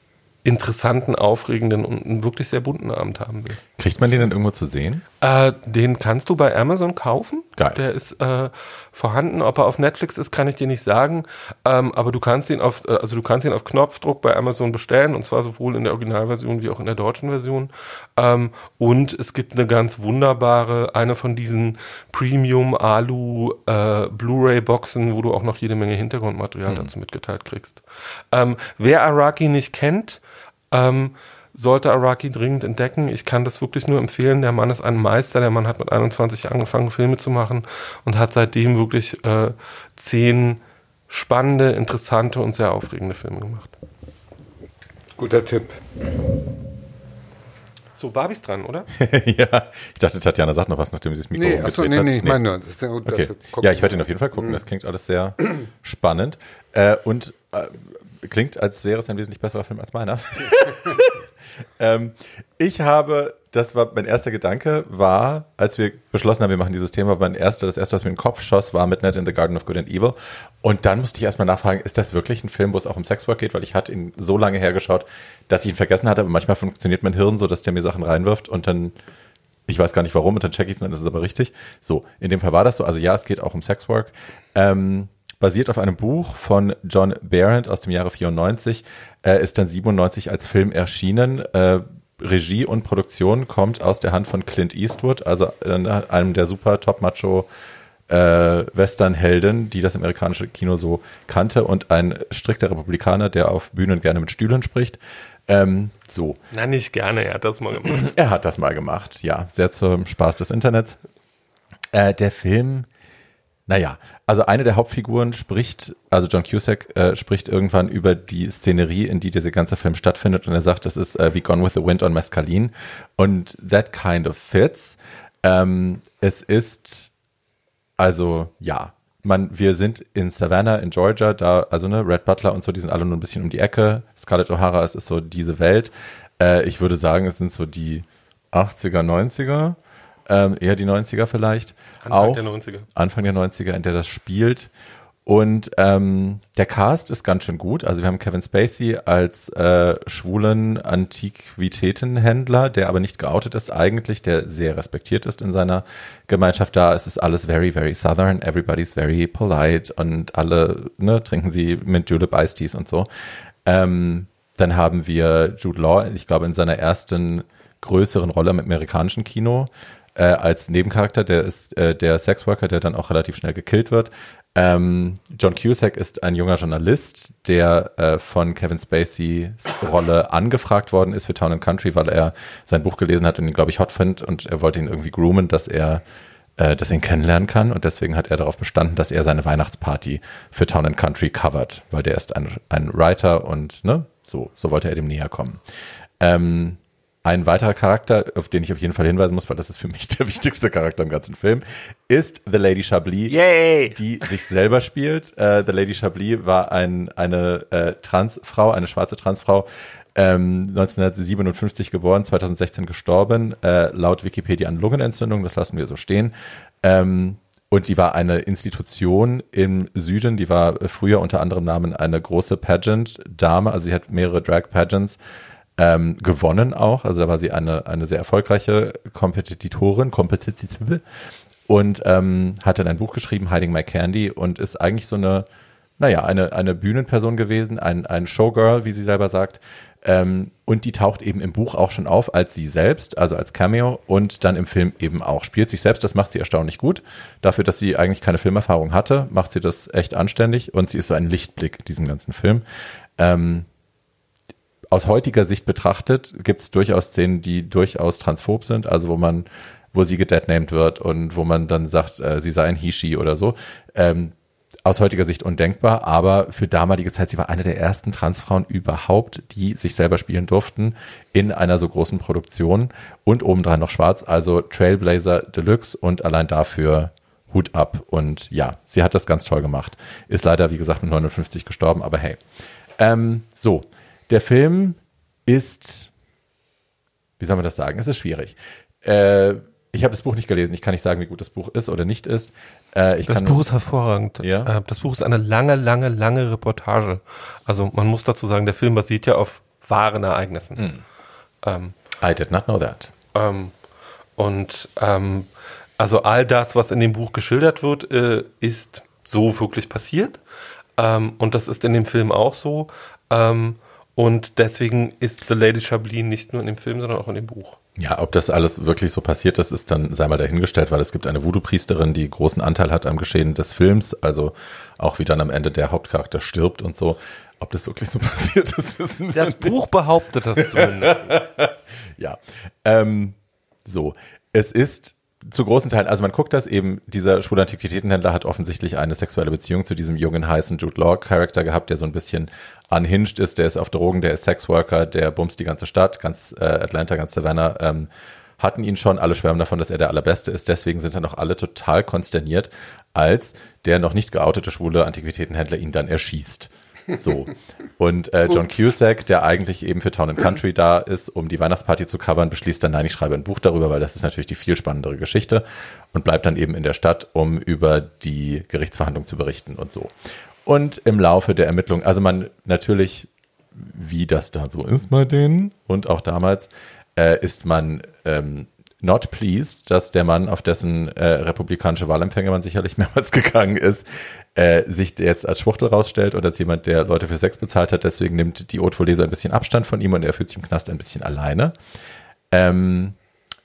interessanten, aufregenden und einen wirklich sehr bunten Abend haben will. Kriegt man den dann irgendwo zu sehen? Äh, den kannst du bei Amazon kaufen. Geil. Der ist äh, vorhanden. Ob er auf Netflix ist, kann ich dir nicht sagen. Ähm, aber du kannst ihn auf, äh, also du kannst ihn auf Knopfdruck bei Amazon bestellen und zwar sowohl in der Originalversion wie auch in der deutschen Version. Ähm, und es gibt eine ganz wunderbare, eine von diesen Premium Alu äh, Blu-ray Boxen, wo du auch noch jede Menge Hintergrundmaterial mhm. dazu mitgeteilt kriegst. Ähm, wer Araki nicht kennt, ähm, sollte Araki dringend entdecken. Ich kann das wirklich nur empfehlen. Der Mann ist ein Meister. Der Mann hat mit 21 angefangen, Filme zu machen und hat seitdem wirklich äh, zehn spannende, interessante und sehr aufregende Filme gemacht. Guter Tipp. So, Barbies dran, oder? [LAUGHS] ja, ich dachte, Tatjana sagt noch was, nachdem sie das Mikro nee, achso, nee, hat. Nee, ich meine nur. Das ist ein okay. Ja, ich werde ihn auf jeden Fall gucken. Mhm. Das klingt alles sehr [CLEARS THROAT] spannend. Äh, und äh, klingt, als wäre es ein wesentlich besserer Film als meiner. [LAUGHS] ähm, ich habe, das war mein erster Gedanke, war, als wir beschlossen haben, wir machen dieses Thema, mein erster, das erste, was mir in den Kopf schoss, war Midnight in the Garden of Good and Evil. Und dann musste ich erstmal nachfragen, ist das wirklich ein Film, wo es auch um Sexwork geht? Weil ich hatte ihn so lange hergeschaut, dass ich ihn vergessen hatte, aber manchmal funktioniert mein Hirn so, dass der mir Sachen reinwirft und dann ich weiß gar nicht warum und dann check ich es dann ist es aber richtig. So, in dem Fall war das so. Also ja, es geht auch um Sexwork. Ähm, basiert auf einem Buch von John Berendt aus dem Jahre 94, äh, ist dann 97 als Film erschienen. Äh, Regie und Produktion kommt aus der Hand von Clint Eastwood, also äh, einem der super Top-Macho äh, Westernheldin, die das amerikanische Kino so kannte und ein strikter Republikaner, der auf Bühnen gerne mit Stühlen spricht. Ähm, so. Nein, nicht gerne, er hat das mal gemacht. Er hat das mal gemacht, ja, sehr zum Spaß des Internets. Äh, der Film, naja, also eine der Hauptfiguren spricht, also John Cusack äh, spricht irgendwann über die Szenerie, in die dieser ganze Film stattfindet und er sagt, das ist äh, wie Gone with the Wind on Mescalin und that kind of fits. Ähm, es ist, also ja, man, wir sind in Savannah in Georgia, da, also ne, Red Butler und so, die sind alle nur ein bisschen um die Ecke. Scarlett O'Hara, es ist so diese Welt. Äh, ich würde sagen, es sind so die 80er, 90er, ähm, eher die 90er vielleicht. Anfang auch, der 90er. Anfang der 90er, in der das spielt. Und ähm, der Cast ist ganz schön gut. Also wir haben Kevin Spacey als äh, schwulen Antiquitätenhändler, der aber nicht geoutet ist eigentlich, der sehr respektiert ist in seiner Gemeinschaft da. Es ist alles very, very southern. Everybody's very polite und alle ne, trinken sie mit Julep Iced Teas und so. Ähm, dann haben wir Jude Law, ich glaube in seiner ersten größeren Rolle im amerikanischen Kino äh, als Nebencharakter, der ist äh, der Sexworker, der dann auch relativ schnell gekillt wird. Ähm, John Cusack ist ein junger Journalist, der äh, von Kevin Spaceys Rolle angefragt worden ist für Town and Country, weil er sein Buch gelesen hat und ihn, glaube ich, hot findet und er wollte ihn irgendwie groomen, dass er äh, dass ihn kennenlernen kann und deswegen hat er darauf bestanden, dass er seine Weihnachtsparty für Town and Country covert, weil der ist ein, ein Writer und ne, so, so wollte er dem näher kommen. Ähm, ein weiterer Charakter, auf den ich auf jeden Fall hinweisen muss, weil das ist für mich [LAUGHS] der wichtigste Charakter im ganzen Film, ist The Lady Chablis, Yay! die sich selber spielt. Äh, The Lady Chablis war ein, eine äh, Transfrau, eine schwarze Transfrau, ähm, 1957 geboren, 2016 gestorben, äh, laut Wikipedia an Lungenentzündung, das lassen wir so stehen. Ähm, und die war eine Institution im Süden, die war früher unter anderem Namen eine große Pageant-Dame, also sie hat mehrere Drag-Pageants ähm, gewonnen auch. Also da war sie eine, eine sehr erfolgreiche Kompetitorin, kompetitive und ähm, hat dann ein Buch geschrieben, Hiding My Candy und ist eigentlich so eine, naja, eine, eine Bühnenperson gewesen, ein, ein Showgirl, wie sie selber sagt. Ähm, und die taucht eben im Buch auch schon auf als sie selbst, also als Cameo und dann im Film eben auch. Spielt sich selbst, das macht sie erstaunlich gut. Dafür, dass sie eigentlich keine Filmerfahrung hatte, macht sie das echt anständig und sie ist so ein Lichtblick in diesem ganzen Film. Ähm, aus heutiger Sicht betrachtet gibt es durchaus Szenen, die durchaus transphob sind, also wo man, wo sie gedeadnamed wird und wo man dann sagt, äh, sie sei ein Hishi oder so. Ähm, aus heutiger Sicht undenkbar, aber für damalige Zeit, sie war eine der ersten Transfrauen überhaupt, die sich selber spielen durften in einer so großen Produktion und obendrein noch schwarz, also Trailblazer Deluxe und allein dafür Hut ab. Und ja, sie hat das ganz toll gemacht. Ist leider, wie gesagt, mit 59 gestorben, aber hey. Ähm, so, der Film ist, wie soll man das sagen? Es ist schwierig. Äh, ich habe das Buch nicht gelesen. Ich kann nicht sagen, wie gut das Buch ist oder nicht ist. Äh, Das Buch ist hervorragend. Ja? Äh, Das Buch ist eine lange, lange, lange Reportage. Also man muss dazu sagen, der Film basiert ja auf wahren Ereignissen. Hm. Ähm, I did not know that. ähm, und ähm, also all das, was in dem Buch geschildert wird, äh, ist so wirklich passiert. Ähm, und das ist in dem Film auch so. Und deswegen ist The Lady Chablis nicht nur in dem Film, sondern auch in dem Buch. Ja, ob das alles wirklich so passiert ist, ist dann sei mal dahingestellt, weil es gibt eine Voodoo-Priesterin, die großen Anteil hat am Geschehen des Films, also auch wie dann am Ende der Hauptcharakter stirbt und so. Ob das wirklich so [LAUGHS] passiert ist, wissen wir Das nicht. Buch behauptet das zumindest. [LAUGHS] Ja. Ähm, so. Es ist zu großen Teilen, also man guckt das eben, dieser schwule Antiquitätenhändler hat offensichtlich eine sexuelle Beziehung zu diesem jungen, heißen Jude Law-Charakter gehabt, der so ein bisschen unhinged ist, der ist auf Drogen, der ist Sexworker, der bumst die ganze Stadt, ganz äh, Atlanta, ganz Savannah, ähm, hatten ihn schon, alle schwärmen davon, dass er der Allerbeste ist, deswegen sind dann auch alle total konsterniert, als der noch nicht geoutete schwule Antiquitätenhändler ihn dann erschießt. So. Und äh, John Ups. Cusack, der eigentlich eben für Town and Country da ist, um die Weihnachtsparty zu covern, beschließt dann, nein, ich schreibe ein Buch darüber, weil das ist natürlich die viel spannendere Geschichte und bleibt dann eben in der Stadt, um über die Gerichtsverhandlung zu berichten und so. Und im Laufe der Ermittlung, also man natürlich, wie das da so ist bei denen und auch damals, äh, ist man ähm, not pleased, dass der Mann, auf dessen äh, republikanische Wahlempfänger man sicherlich [LAUGHS] mehrmals gegangen ist, äh, sich jetzt als Schwuchtel rausstellt oder als jemand, der Leute für Sex bezahlt hat. Deswegen nimmt die Haute Volée so ein bisschen Abstand von ihm und er fühlt sich im Knast ein bisschen alleine. Ähm,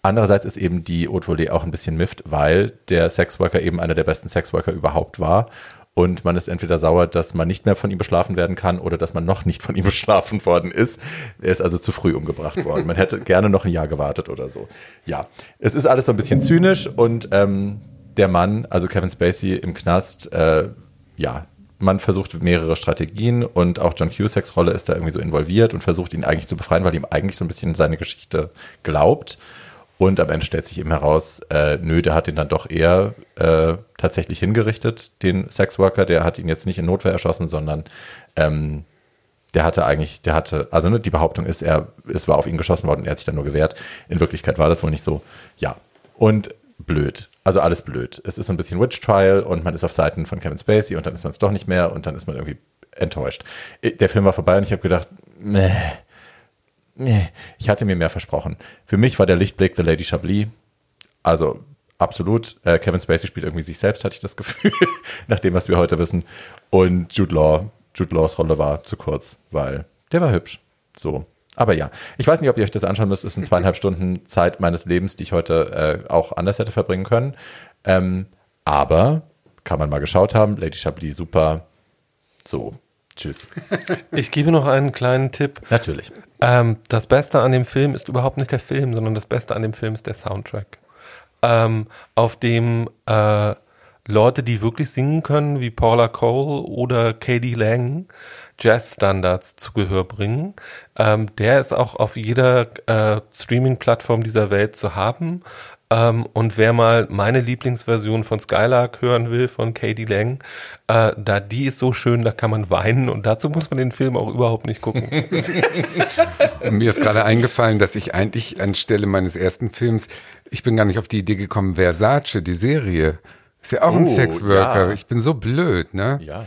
Andererseits ist eben die Haute Volée auch ein bisschen mifft, weil der Sexworker eben einer der besten Sexworker überhaupt war. Und man ist entweder sauer, dass man nicht mehr von ihm beschlafen werden kann oder dass man noch nicht von ihm [LAUGHS] beschlafen worden ist. Er ist also zu früh umgebracht worden. Man hätte gerne noch ein Jahr gewartet oder so. Ja, es ist alles so ein bisschen zynisch und ähm, der Mann, also Kevin Spacey im Knast, äh, ja, man versucht mehrere Strategien und auch John Cusacks Rolle ist da irgendwie so involviert und versucht ihn eigentlich zu befreien, weil ihm eigentlich so ein bisschen seine Geschichte glaubt. Und am Ende stellt sich eben heraus, äh, nö, der hat ihn dann doch eher äh, tatsächlich hingerichtet, den Sexworker. Der hat ihn jetzt nicht in Notwehr erschossen, sondern ähm, der hatte eigentlich, der hatte, also ne, die Behauptung ist, er, es war auf ihn geschossen worden, er hat sich dann nur gewehrt. In Wirklichkeit war das wohl nicht so. Ja. Und blöd. Also alles blöd. Es ist so ein bisschen Witch Trial und man ist auf Seiten von Kevin Spacey und dann ist man es doch nicht mehr und dann ist man irgendwie enttäuscht. Der Film war vorbei und ich habe gedacht, meh, ich hatte mir mehr versprochen. Für mich war der Lichtblick The Lady Chablis. Also absolut. Äh, Kevin Spacey spielt irgendwie sich selbst, hatte ich das Gefühl, [LAUGHS] nach dem, was wir heute wissen. Und Jude Law, Jude Laws Rolle war zu kurz, weil der war hübsch. So. Aber ja, ich weiß nicht, ob ihr euch das anschauen müsst. Es sind zweieinhalb [LAUGHS] Stunden Zeit meines Lebens, die ich heute äh, auch anders hätte verbringen können. Ähm, aber kann man mal geschaut haben. Lady Chablis, super. So, tschüss. [LAUGHS] Ich gebe noch einen kleinen Tipp. Natürlich. Ähm, das Beste an dem Film ist überhaupt nicht der Film, sondern das Beste an dem Film ist der Soundtrack. Ähm, auf dem äh, Leute, die wirklich singen können, wie Paula Cole oder Katie Lang, Jazz-Standards zu Gehör bringen. Ähm, der ist auch auf jeder äh, Streaming-Plattform dieser Welt zu haben. Ähm, und wer mal meine Lieblingsversion von Skylark hören will, von Katie Lang, äh, da die ist so schön, da kann man weinen und dazu muss man den Film auch überhaupt nicht gucken. [LAUGHS] Mir ist gerade eingefallen, dass ich eigentlich anstelle meines ersten Films, ich bin gar nicht auf die Idee gekommen, Versace, die Serie, ist ja auch ein Oh, Sexworker. ja. Ich bin so blöd, ne? Ja.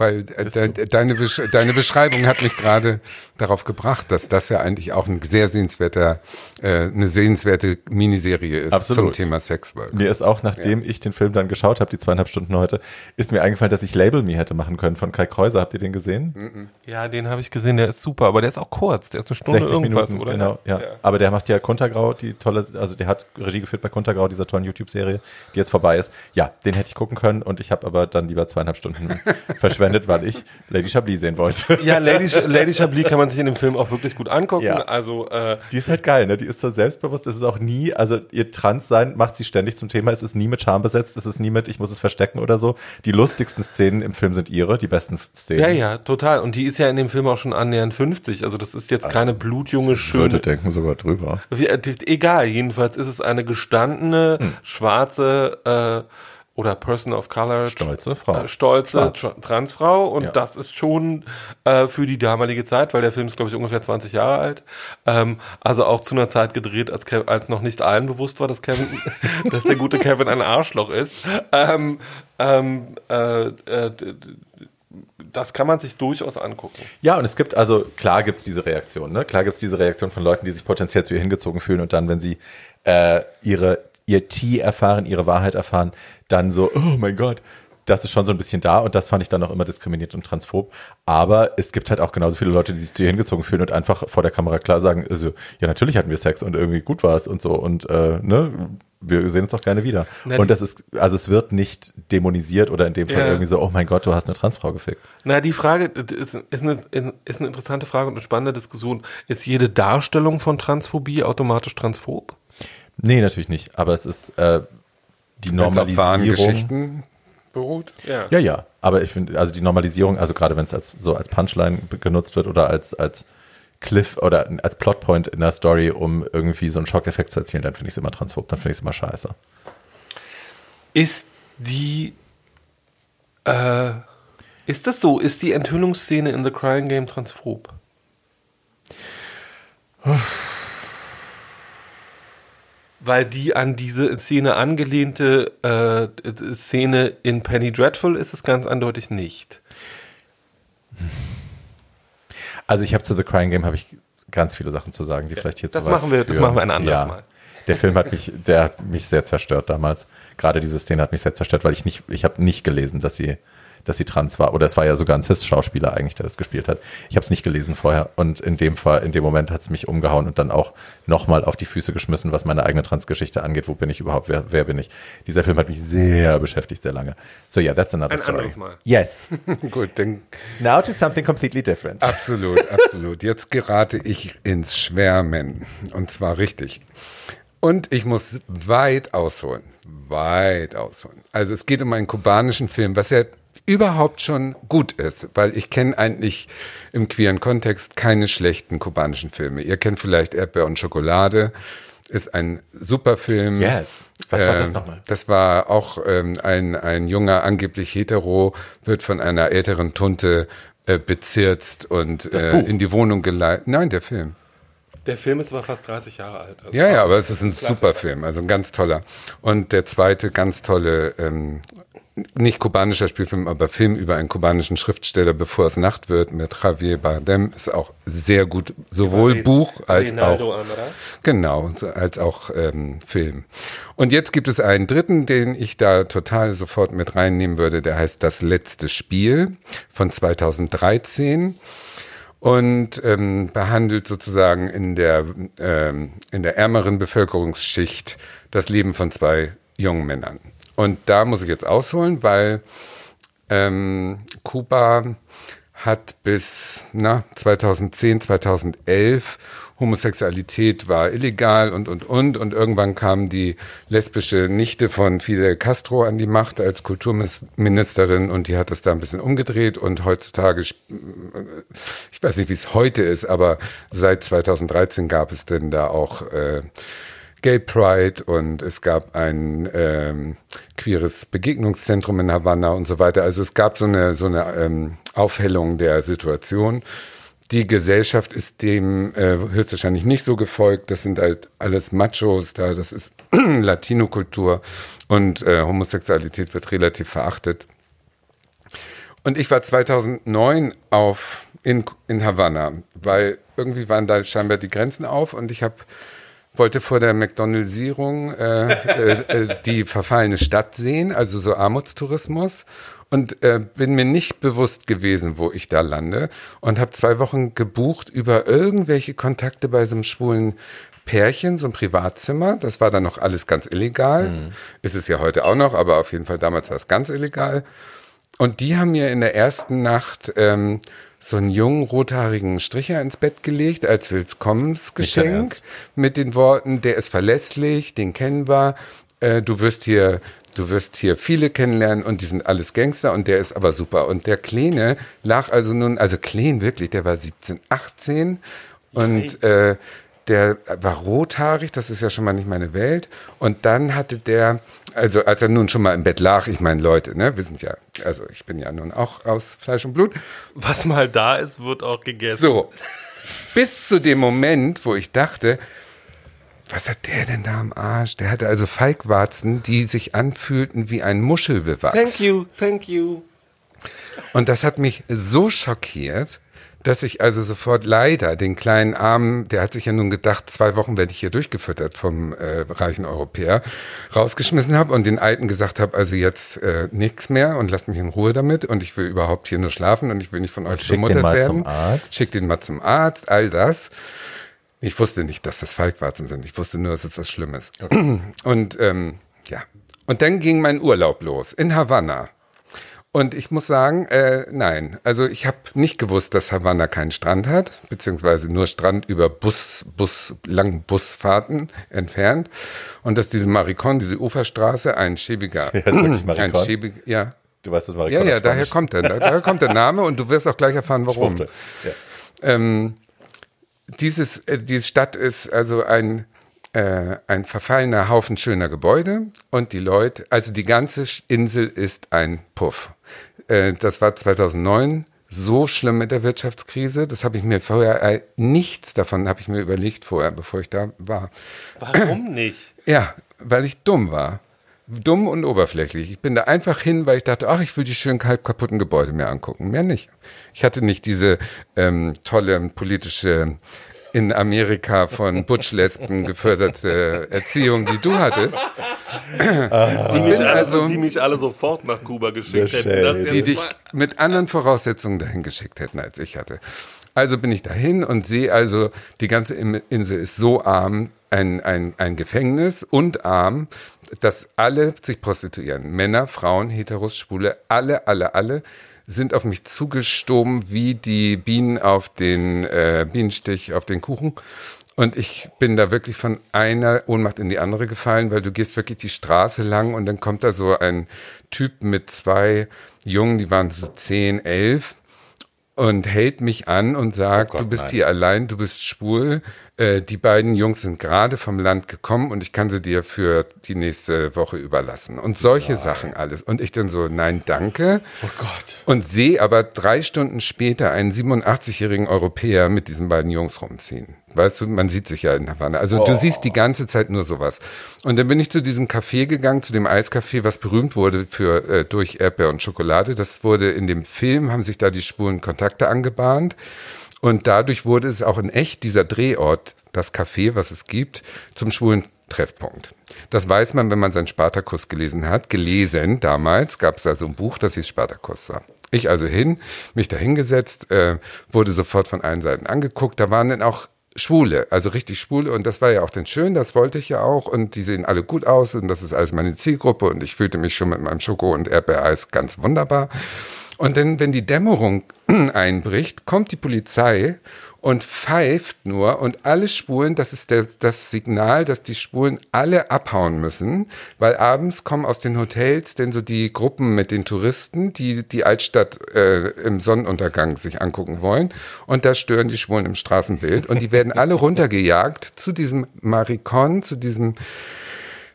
Weil äh, de, deine, Besch deine Beschreibung hat mich gerade darauf gebracht, dass das ja eigentlich auch ein sehr sehenswerter, äh, eine sehenswerte Miniserie ist Absolut. zum Thema Sexwork. Mir ist auch, nachdem ich den Film dann geschaut habe, die zweieinhalb Stunden heute, ist mir eingefallen, dass ich Label Me hätte machen können von Kai Kreuser. Habt ihr den gesehen? ja, den habe ich gesehen, der ist super, aber der ist auch kurz, der ist eine Stunde 60 irgendwas, Minuten, oder? genau. Ja. Aber der macht ja Kuntergrau, die tolle, also der hat Regie geführt bei Kuntergrau, dieser tollen YouTube-Serie, die jetzt vorbei ist. Ja, den hätte ich gucken können und ich habe aber dann lieber zweieinhalb Stunden [LAUGHS] verschwendet, weil ich Lady Chablis sehen wollte. Ja, Lady, [LAUGHS] Lady Chablis kann man sich in dem Film auch wirklich gut angucken. Ja. Also äh, Die ist halt geil, ne? Die ist so selbstbewusst. Es ist auch nie, also ihr Transsein macht sie ständig zum Thema. Es ist nie mit Charme besetzt. Es ist nie mit, ich muss es verstecken oder so. Die lustigsten Szenen im Film sind ihre, die besten Szenen. ja, ja, total. Und die ist ja in dem Film auch schon annähernd 50. Also das ist jetzt keine blutjunge, Ich würde schöne. denken sogar drüber. Äh, egal, jedenfalls ist es eine gestandene, Hm. schwarze äh, oder Person of Color. Stolze Frau. Äh, stolze Schwarz. Tra Transfrau. Und Ja. das ist schon äh, für die damalige Zeit, weil der Film ist, glaube ich, ungefähr 20 Jahre alt. Ähm, also auch zu einer Zeit gedreht, als, Kev als noch nicht allen bewusst war, dass Kevin, [LAUGHS] dass der gute Kevin ein Arschloch ist. Ähm, ähm, äh, äh, das kann man sich durchaus angucken. Ja, und es gibt, also klar gibt's diese Reaktion, ne? Klar gibt's diese Reaktion von Leuten, die sich potenziell zu ihr hingezogen fühlen und dann, wenn sie äh, ihre, ihr Tee erfahren, ihre Wahrheit erfahren, dann so, oh mein Gott, das ist schon so ein bisschen da und das fand ich dann auch immer diskriminiert und transphob. Aber es gibt halt auch genauso viele Leute, die sich zu ihr hingezogen fühlen und einfach vor der Kamera klar sagen, also, ja, natürlich hatten wir Sex und irgendwie gut war es und so und äh, ne, wir sehen uns doch gerne wieder. Na, und das ist, also es wird nicht dämonisiert oder in dem Fall Ja. irgendwie so, oh mein Gott, du hast eine Transfrau gefickt. Na, die Frage ist, ist, eine, ist eine interessante Frage und eine spannende Diskussion. Ist jede Darstellung von Transphobie automatisch transphob? Nee, natürlich nicht. Aber es ist äh, die Wenn's auf wahren Normalisierung. Geschichten beruht. Ja. Ja, ja. Aber ich finde, also die Normalisierung, also gerade wenn es als so als Punchline genutzt wird oder als als Cliff oder als Plotpoint in der Story, um irgendwie so einen Schockeffekt zu erzielen, dann finde ich es immer transphob, dann finde ich es immer scheiße. Ist die, äh, ist das so? Ist die Enthüllungsszene in The Crying Game transphob? Weil die an diese Szene angelehnte äh, Szene in Penny Dreadful ist es ganz eindeutig nicht. Also ich habe zu The Crying Game habe ich ganz viele Sachen zu sagen, die vielleicht hier das machen wir- das führen. machen wir ein anderes Mal. Der Film hat mich, der hat mich sehr zerstört damals. Gerade diese Szene hat mich sehr zerstört, weil ich nicht, ich habe nicht gelesen, dass sie dass sie trans war. Oder es war ja sogar ein Cis-Schauspieler eigentlich, der das gespielt hat. Ich habe es nicht gelesen vorher und in dem Fall, in dem Moment hat es mich umgehauen und dann auch nochmal auf die Füße geschmissen, was meine eigene Transgeschichte angeht. Wo bin ich überhaupt? Wer, wer bin ich? Dieser Film hat mich sehr beschäftigt, sehr lange. So yeah, that's another Ein story. anderes Mal. Yes. [LAUGHS] Gut, dann Now to something completely different. Absolut, absolut. Jetzt gerate ich ins Schwärmen. Und zwar richtig. Und ich muss weit ausholen. Weit ausholen. Also es geht um einen kubanischen Film, was ja überhaupt schon gut ist, weil ich kenne eigentlich im queeren Kontext keine schlechten kubanischen Filme. Ihr kennt vielleicht Erdbeer und Schokolade. Ist ein super Film. Yes. Was war das Ähm, nochmal? Das war auch ähm, ein, ein junger, angeblich hetero, wird von einer älteren Tunte äh, bezirzt und äh, in die Wohnung geleitet. Nein, der Film. Der Film ist aber fast 30 Jahre alt. Also Ja, ja, aber es ist ein super Film, also ein ganz toller. Und der zweite ganz tolle, ähm, nicht kubanischer Spielfilm, aber Film über einen kubanischen Schriftsteller, bevor es Nacht wird, mit Javier Bardem, ist auch sehr gut, sowohl Rin- Buch als Rinaldo auch Almada. Genau, als auch ähm, Film. Und jetzt gibt es einen dritten, den ich da total sofort mit reinnehmen würde, der heißt Das letzte Spiel von 2013 und ähm, behandelt sozusagen in der, ähm, in der ärmeren Bevölkerungsschicht das Leben von zwei jungen Männern. Und da muss ich jetzt ausholen, weil ähm, Kuba hat bis na, 2010, 2011 Homosexualität war illegal und, und, und. Und irgendwann kam die lesbische Nichte von Fidel Castro an die Macht als Kulturministerin und die hat das da ein bisschen umgedreht. Und heutzutage, sp- ich weiß nicht, wie es heute ist, aber seit 2013 gab es denn da auch äh, Gay Pride und es gab ein ähm, queeres Begegnungszentrum in Havanna und so weiter. Also es gab so eine, so eine ähm, Aufhellung der Situation. Die Gesellschaft ist dem äh, höchstwahrscheinlich nicht so gefolgt. Das sind halt alles Machos da, das ist [CLEARS THROAT] Latino-Kultur und äh, Homosexualität wird relativ verachtet. Und ich war 2009 auf in, in Havanna, weil irgendwie waren da scheinbar die Grenzen auf und ich habe wollte vor der McDonald'sierung äh, äh, äh, die verfallene Stadt sehen, also so Armutstourismus und äh, bin mir nicht bewusst gewesen, wo ich da lande und habe zwei Wochen gebucht über irgendwelche Kontakte bei so einem schwulen Pärchen, so ein Privatzimmer. Das war dann noch alles ganz illegal. Ist es ja heute auch noch, aber auf jeden Fall damals war es ganz illegal. Und die haben mir in der ersten Nacht ähm, so einen jungen rothaarigen Stricher ins Bett gelegt als Willkommensgeschenk mit den Worten, der ist verlässlich, den kennen wir, äh, du wirst hier, du wirst hier viele kennenlernen und die sind alles Gangster und der ist aber super. Und der Kleine lag also nun, also Kleen wirklich, der war 17, 18 und äh, der war rothaarig, das ist ja schon mal nicht meine Welt. Und dann hatte der, also als er nun schon mal im Bett lag, ich meine, Leute, ne, wir sind ja, also ich bin ja nun auch aus Fleisch und Blut. Was mal da ist, wird auch gegessen. So, bis zu dem Moment, wo ich dachte, was hat der denn da am Arsch? Der hatte also Feigwarzen, die sich anfühlten wie ein Muschelbewachs. Thank you, thank you. Und das hat mich so schockiert, dass ich also sofort leider den kleinen Arm, der hat sich ja nun gedacht, zwei Wochen werde ich hier durchgefüttert vom äh, reichen Europäer, rausgeschmissen habe und den Alten gesagt habe, also jetzt äh, nichts mehr und lasst mich in Ruhe damit und ich will überhaupt hier nur schlafen und ich will nicht von euch bemuttert mal werden. zum Arzt. Schick den mal zum Arzt, all das. Ich wusste nicht, dass das Falkwarzen sind. Ich wusste nur, dass es was Schlimmes. Und ähm, ja. Und dann ging mein Urlaub los in Havanna. Und ich muss sagen, äh, nein. Also ich habe nicht gewusst, dass Havanna keinen Strand hat, beziehungsweise nur Strand über Bus, Bus, langen Busfahrten entfernt. Und dass diese Maricon, diese Uferstraße, ein schäbiger, Ja, [CLEARS THROAT] ein Maricon? schäbig, ja. Du weißt, das war Ja, ja, daher kommt der, daher kommt der Name und du wirst auch gleich erfahren, warum. Ja. Ähm, dieses, äh, diese Stadt ist also ein, äh, ein verfallener Haufen schöner Gebäude und die Leute, also die ganze Insel ist ein Puff. Äh, das war 2009 so schlimm mit der Wirtschaftskrise. Das habe ich mir vorher, äh, nichts davon habe ich mir überlegt vorher, bevor ich da war. Warum [CLEARS THROAT] nicht? Ja, weil ich dumm war. Dumm und oberflächlich. Ich bin da einfach hin, weil ich dachte, ach, ich will die schönen halb kaputten Gebäude mir angucken. Mehr nicht. Ich hatte nicht diese ähm, tolle politische in Amerika von Butch-Lesben geförderte Erziehung, die du hattest. Die mich, alle, also, die mich alle sofort nach Kuba geschickt hätten. Die dich mit anderen Voraussetzungen dahin geschickt hätten, als ich hatte. Also bin ich dahin und sehe also, die ganze Insel ist so arm, ein, ein, ein Gefängnis und arm, dass alle sich prostituieren. Männer, Frauen, Heteros, Schwule, alle, alle, alle sind auf mich zugestoben wie die Bienen auf den äh, Bienenstich auf den Kuchen. Und ich bin da wirklich von einer Ohnmacht in die andere gefallen, weil du gehst wirklich die Straße lang und dann kommt da so ein Typ mit zwei Jungen, die waren so zehn, elf und hält mich an und sagt, oh Gott, du bist nein. hier allein, du bist schwul, äh, die beiden Jungs sind gerade vom Land gekommen und ich kann sie dir für die nächste Woche überlassen. Und solche nein. Sachen alles. Und ich dann so, nein, danke. Oh Gott. Und sehe aber drei Stunden später einen 87-jährigen Europäer mit diesen beiden Jungs rumziehen. Weißt du, man sieht sich ja in Havanna. Also oh. du siehst die ganze Zeit nur sowas. Und dann bin ich zu diesem Café gegangen, zu dem Eiscafé, was berühmt wurde für äh, durch Erdbeer und Schokolade. Das wurde in dem Film, haben sich da die Spuren Kontakte angebahnt. Und dadurch wurde es auch in echt dieser Drehort, das Café, was es gibt, zum schwulen Treffpunkt. Das weiß man, wenn man seinen Spartakus gelesen hat. Gelesen damals gab es da so ein Buch, das hieß Spartakus. Ich also hin, mich da hingesetzt, äh, wurde sofort von allen Seiten angeguckt. Da waren dann auch Schwule, also richtig Schwule. Und das war ja auch dann schön, das wollte ich ja auch. Und die sehen alle gut aus und das ist alles meine Zielgruppe. Und ich fühlte mich schon mit meinem Schoko- und Erdbeereis ganz wunderbar. Und dann, wenn die Dämmerung [CLEARS THROAT] einbricht, kommt die Polizei und pfeift nur und alle Spulen, das ist der, das Signal, dass die Spulen alle abhauen müssen, weil abends kommen aus den Hotels denn so die Gruppen mit den Touristen, die die Altstadt äh, im Sonnenuntergang sich angucken wollen. Und da stören die Spulen im Straßenbild. Und die werden alle [LAUGHS] runtergejagt zu diesem Marikon, zu diesem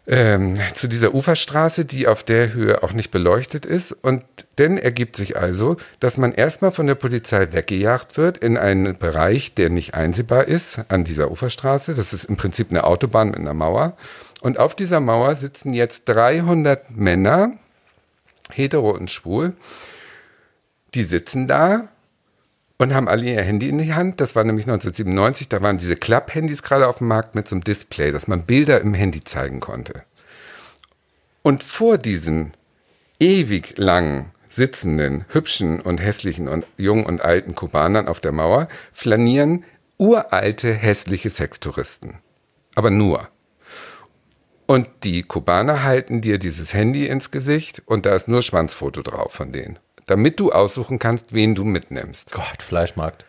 ähm, zu dieser Uferstraße, die auf der Höhe auch nicht beleuchtet ist. Und dann ergibt sich also, dass man erstmal von der Polizei weggejagt wird in einen Bereich, der nicht einsehbar ist an dieser Uferstraße. Das ist im Prinzip eine Autobahn mit einer Mauer. Und auf dieser Mauer sitzen jetzt 300 Männer, hetero und schwul. Die sitzen da und haben alle ihr Handy in die Hand. Das war nämlich 1997, da waren diese Klapp-Handys gerade auf dem Markt mit so einem Display, dass man Bilder im Handy zeigen konnte. Und vor diesen ewig langen sitzenden, hübschen und hässlichen und jungen und alten Kubanern auf der Mauer flanieren uralte, hässliche Sextouristen. Aber nur. Und die Kubaner halten dir dieses Handy ins Gesicht und da ist nur Schwanzfoto drauf von denen damit du aussuchen kannst, wen du mitnimmst. Gott, Fleischmarkt.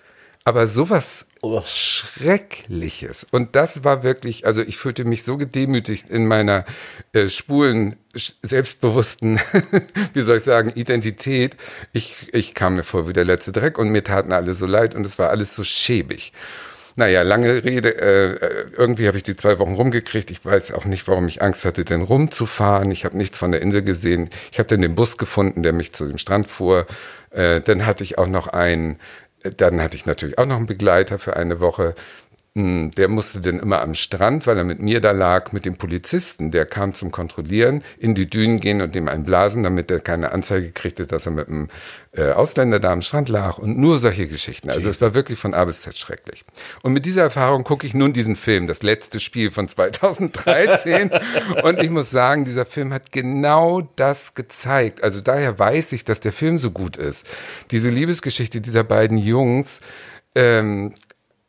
Aber sowas oh. Schreckliches. Und das war wirklich, also ich fühlte mich so gedemütigt in meiner äh, schwulen, selbstbewussten, [LAUGHS] wie soll ich sagen, Identität. Ich, ich kam mir vor wie der letzte Dreck und mir taten alle so leid und es war alles so schäbig. Naja, lange Rede, äh, äh, irgendwie habe ich die zwei Wochen rumgekriegt. Ich weiß auch nicht, warum ich Angst hatte, denn rumzufahren. Ich habe nichts von der Insel gesehen. Ich habe dann den Bus gefunden, der mich zu dem Strand fuhr. Äh, dann hatte ich auch noch einen, äh, dann hatte ich natürlich auch noch einen Begleiter für eine Woche. Hm, der musste dann immer am Strand, weil er mit mir da lag, mit dem Polizisten, der kam zum Kontrollieren, in die Dünen gehen und dem einblasen, damit er keine Anzeige kriegte, dass er mit einem äh, Ausländer da am Strand lag und nur solche Geschichten. Also es war wirklich von A bis Z schrecklich. Und mit dieser Erfahrung gucke ich nun diesen Film, das letzte Spiel von 2013 [LAUGHS] und ich muss sagen, dieser Film hat genau das gezeigt. Also daher weiß ich, dass der Film so gut ist. Diese Liebesgeschichte dieser beiden Jungs, ähm,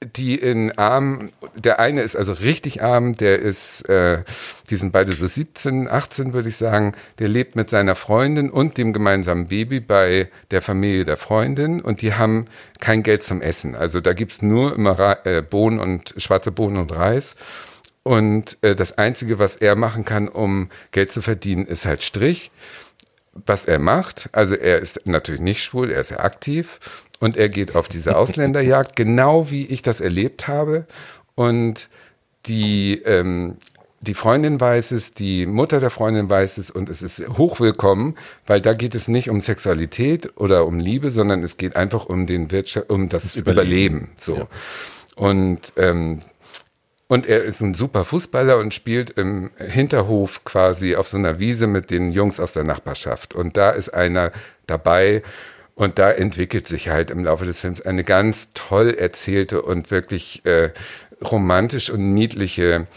die in arm, der eine ist also richtig arm, der ist, äh, die sind beide so 17, 18 würde ich sagen, der lebt mit seiner Freundin und dem gemeinsamen Baby bei der Familie der Freundin und die haben kein Geld zum Essen. Also da gibt's nur immer äh, Bohnen und schwarze Bohnen und Reis. Und äh, das Einzige, was er machen kann, um Geld zu verdienen, ist halt Strich was er macht. Also er ist natürlich nicht schwul, er ist ja aktiv und er geht auf diese Ausländerjagd, genau wie ich das erlebt habe. Und die, ähm, die Freundin weiß es, die Mutter der Freundin weiß es und es ist hochwillkommen, weil da geht es nicht um Sexualität oder um Liebe, sondern es geht einfach um den Wirtschaft, um das, das Überleben. Überleben. So. Ja. Und ähm, und er ist ein super Fußballer und spielt im Hinterhof quasi auf so einer Wiese mit den Jungs aus der Nachbarschaft. Und da ist einer dabei, Und da entwickelt sich halt im Laufe des Films eine ganz toll erzählte und wirklich äh, romantisch und niedliche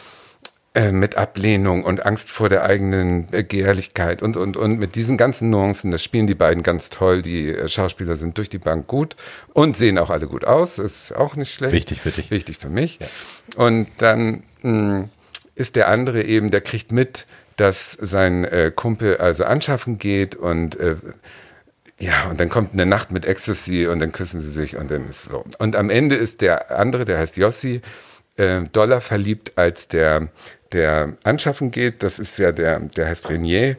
äh, mit Ablehnung und Angst vor der eigenen Begehrlichkeit und, und, und mit diesen ganzen Nuancen, das spielen die beiden ganz toll. Die äh, Schauspieler sind durch die Bank gut und sehen auch alle gut aus. ist auch nicht schlecht. Wichtig für dich. Wichtig für mich. Ja. Und dann mh, hm, ist der andere eben, der kriegt mit, dass sein äh, Kumpel also anschaffen geht und äh, ja, und dann kommt eine Nacht mit Ecstasy und dann küssen sie sich und dann ist so. Und am Ende ist der andere, der heißt Yossi, äh, Dollar verliebt als der der anschaffen geht, das ist ja der, der heißt Renier.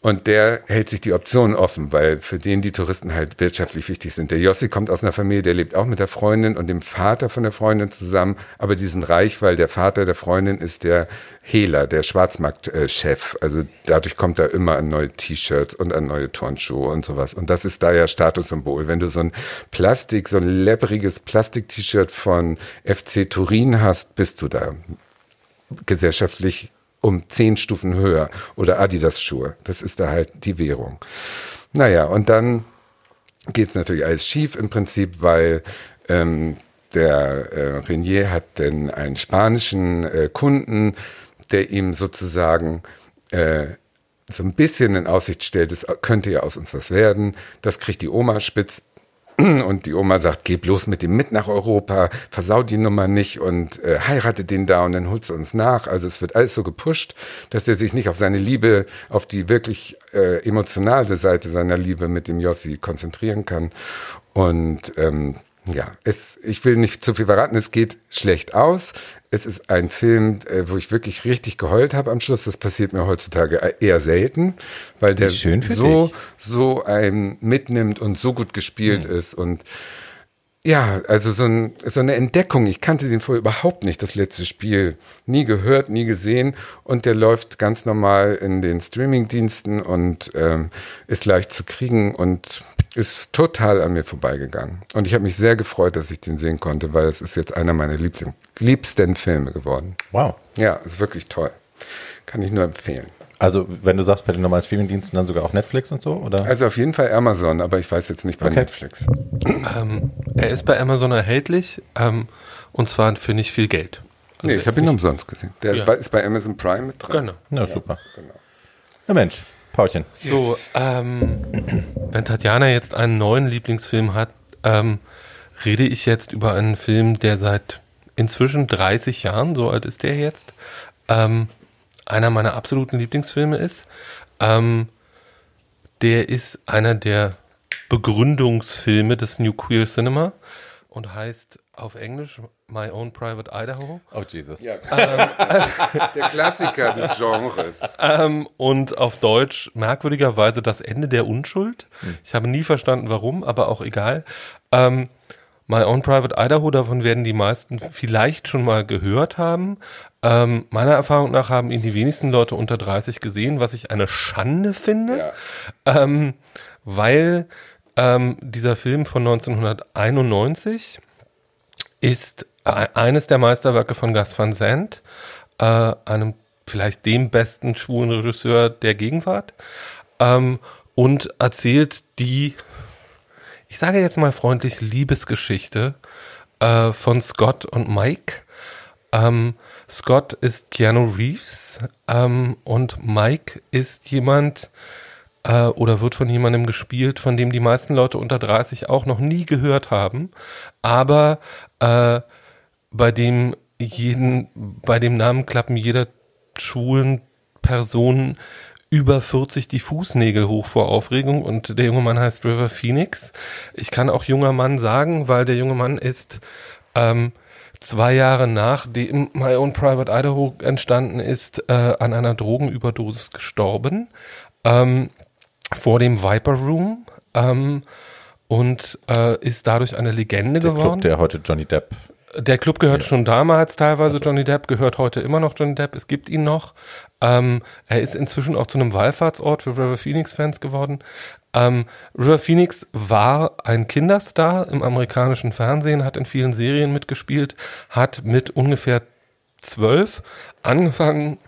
Und der hält sich die Option offen, weil für den die Touristen halt wirtschaftlich wichtig sind. Der Jossi kommt aus einer Familie, der lebt auch mit der Freundin und dem Vater von der Freundin zusammen, aber die sind reich, weil der Vater der Freundin ist der Hehler, der Schwarzmarktchef. Also dadurch kommt da immer an neue T-Shirts und an neue Turnschuhe und sowas. Und das ist da ja Statussymbol. Wenn du so ein Plastik, so ein lepperiges Plastik-T-Shirt von FC Turin hast, bist du da gesellschaftlich um zehn Stufen höher oder Adidas-Schuhe. Das ist da halt die Währung. Naja, und dann geht's natürlich alles schief im Prinzip, weil ähm, der äh, Renier hat denn einen spanischen äh, Kunden, der ihm sozusagen äh, so ein bisschen in Aussicht stellt, es könnte ja aus uns was werden. Das kriegt die Oma spitz [CLEARS THROAT] und die Oma sagt, geh bloß mit dem mit nach Europa, versau die Nummer nicht und äh, heirate den da und dann holst du uns nach. Also es wird alles so gepusht, dass er sich nicht auf seine Liebe, auf die wirklich äh, emotionale Seite seiner Liebe mit dem Jossi konzentrieren kann. Und ähm, ja, es, ich will nicht zu viel verraten, es geht schlecht aus. Es ist ein Film, äh, wo ich wirklich richtig geheult habe am Schluss. Das passiert mir heutzutage eher selten, weil der so, dich. so ein mitnimmt und so gut gespielt mhm. ist und ja, also so, ein, so eine Entdeckung. Ich kannte den vorher überhaupt nicht, das letzte Spiel. Nie gehört, nie gesehen. Und der läuft ganz normal in den Streamingdiensten und ähm, ist leicht zu kriegen und ist total an mir vorbeigegangen. Und ich habe mich sehr gefreut, dass ich den sehen konnte, weil es ist jetzt einer meiner liebsten, liebsten Filme geworden. Wow. Ja, ist wirklich toll. Kann ich nur empfehlen. Also, wenn du sagst, bei den normalen Streamingdiensten dann sogar auch Netflix und so, oder? Also auf jeden Fall Amazon, aber ich weiß jetzt nicht bei okay. Netflix. Ähm, er ist bei Amazon erhältlich ähm, und zwar für nicht viel Geld. Also nee, ich habe ihn umsonst gesehen. Der ja. ist bei Amazon Prime mit dran. Genau. Ja, super. Genau. Na Mensch, Paulchen. So, ähm, wenn Tatjana jetzt einen neuen Lieblingsfilm hat, ähm, rede ich jetzt über einen Film, der seit inzwischen 30 Jahren, so alt ist der jetzt, ähm, einer meiner absoluten Lieblingsfilme ist. Ähm, der ist einer der Begründungsfilme des New Queer Cinema und heißt auf Englisch My Own Private Idaho. Oh Jesus. Ja, ähm, [LAUGHS] der Klassiker des Genres. Ähm, und auf Deutsch merkwürdigerweise das Ende der Unschuld. Hm. Ich habe nie verstanden, warum, aber auch egal. Ähm, My Own Private Idaho, davon werden die meisten vielleicht schon mal gehört haben. Ähm, meiner Erfahrung nach haben ihn die wenigsten Leute unter 30 gesehen, was ich eine Schande finde, ja. ähm, weil ähm, dieser Film von 1991 ist eines der Meisterwerke von Gus Van Sant, äh, einem vielleicht dem besten schwulen Regisseur der Gegenwart, ähm, und erzählt die ich sage jetzt mal freundlich, Liebesgeschichte äh, von Scott und Mike. Ähm, Scott ist Keanu Reeves ähm, und Mike ist jemand äh, oder wird von jemandem gespielt, von dem die meisten Leute unter 30 auch noch nie gehört haben, aber äh, bei dem jeden, bei dem Namen klappen jeder schwulen Person über 40 die Fußnägel hoch vor Aufregung und der junge Mann heißt River Phoenix. Ich kann auch junger Mann sagen, weil der junge Mann ist ähm, zwei Jahre nachdem My Own Private Idaho entstanden ist, äh, an einer Drogenüberdosis gestorben. Ähm, vor dem Viper Room. Ähm, und äh, ist dadurch eine Legende der geworden. Club, der heute Johnny Depp der Club gehört ja. schon damals teilweise also. Johnny Depp, gehört heute immer noch Johnny Depp. Es gibt ihn noch. Ähm, er ist inzwischen auch zu einem Wallfahrtsort für River Phoenix-Fans geworden. Ähm, River Phoenix war ein Kinderstar im amerikanischen Fernsehen, hat in vielen Serien mitgespielt, hat mit ungefähr zwölf angefangen,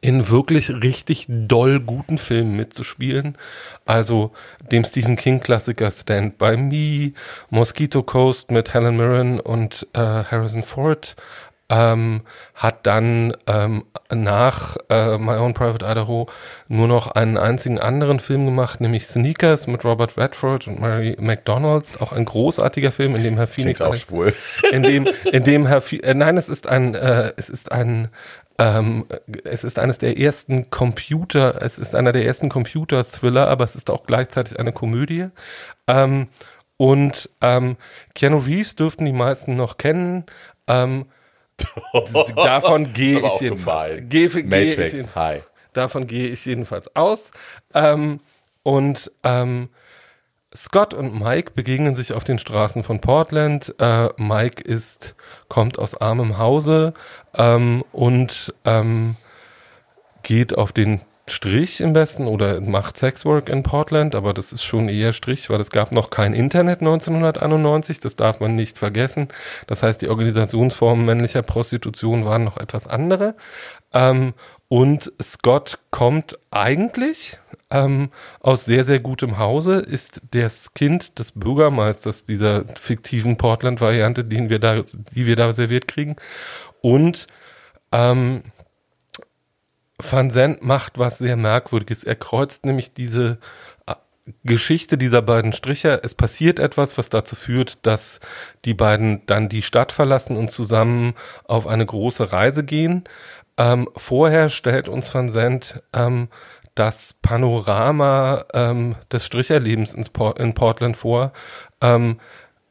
in wirklich richtig doll guten Filmen mitzuspielen. Also dem Stephen King Klassiker Stand By Me, Mosquito Coast mit Helen Mirren und äh, Harrison Ford, ähm, hat dann ähm, nach äh, My Own Private Idaho nur noch einen einzigen anderen Film gemacht, nämlich Sneakers mit Robert Redford und Mary McDonalds, auch ein großartiger Film, in dem Herr Phoenix auch schwul. in dem in dem Herr Ph äh, nein, es ist ein äh, es ist ein ähm, es ist eines der ersten Computer, es ist einer der ersten Computer-Thriller, aber es ist auch gleichzeitig eine Komödie. Ähm, und ähm, Keanu Reeves dürften die meisten noch kennen. Ähm, [LAUGHS] davon gehe ich jedenfalls. Gehe, gehe Matrix, ich, hi. davon gehe ich jedenfalls aus. Ähm, und ähm, Scott und Mike begegnen sich auf den Straßen von Portland. Äh, Mike ist, kommt aus armem Hause ähm, und ähm, geht auf den Strich im Westen oder macht Sexwork in Portland, aber das ist schon eher Strich, weil es gab noch kein Internet 1991, das darf man nicht vergessen. Das heißt, die Organisationsformen männlicher Prostitution waren noch etwas andere. Ähm, und Scott kommt eigentlich ähm, aus sehr, sehr gutem Hause, ist das Kind des Bürgermeisters dieser fiktiven Portland-Variante, die wir da, serviert kriegen. Und ähm, Van Zandt macht was sehr Merkwürdiges. Er kreuzt nämlich diese äh, Geschichte dieser beiden Striche. Es passiert etwas, was dazu führt, dass die beiden dann die Stadt verlassen und zusammen auf eine große Reise gehen. Ähm, vorher stellt uns Van Zandt ähm, das Panorama ähm, des Stricherlebens ins Port in Portland vor. Ähm,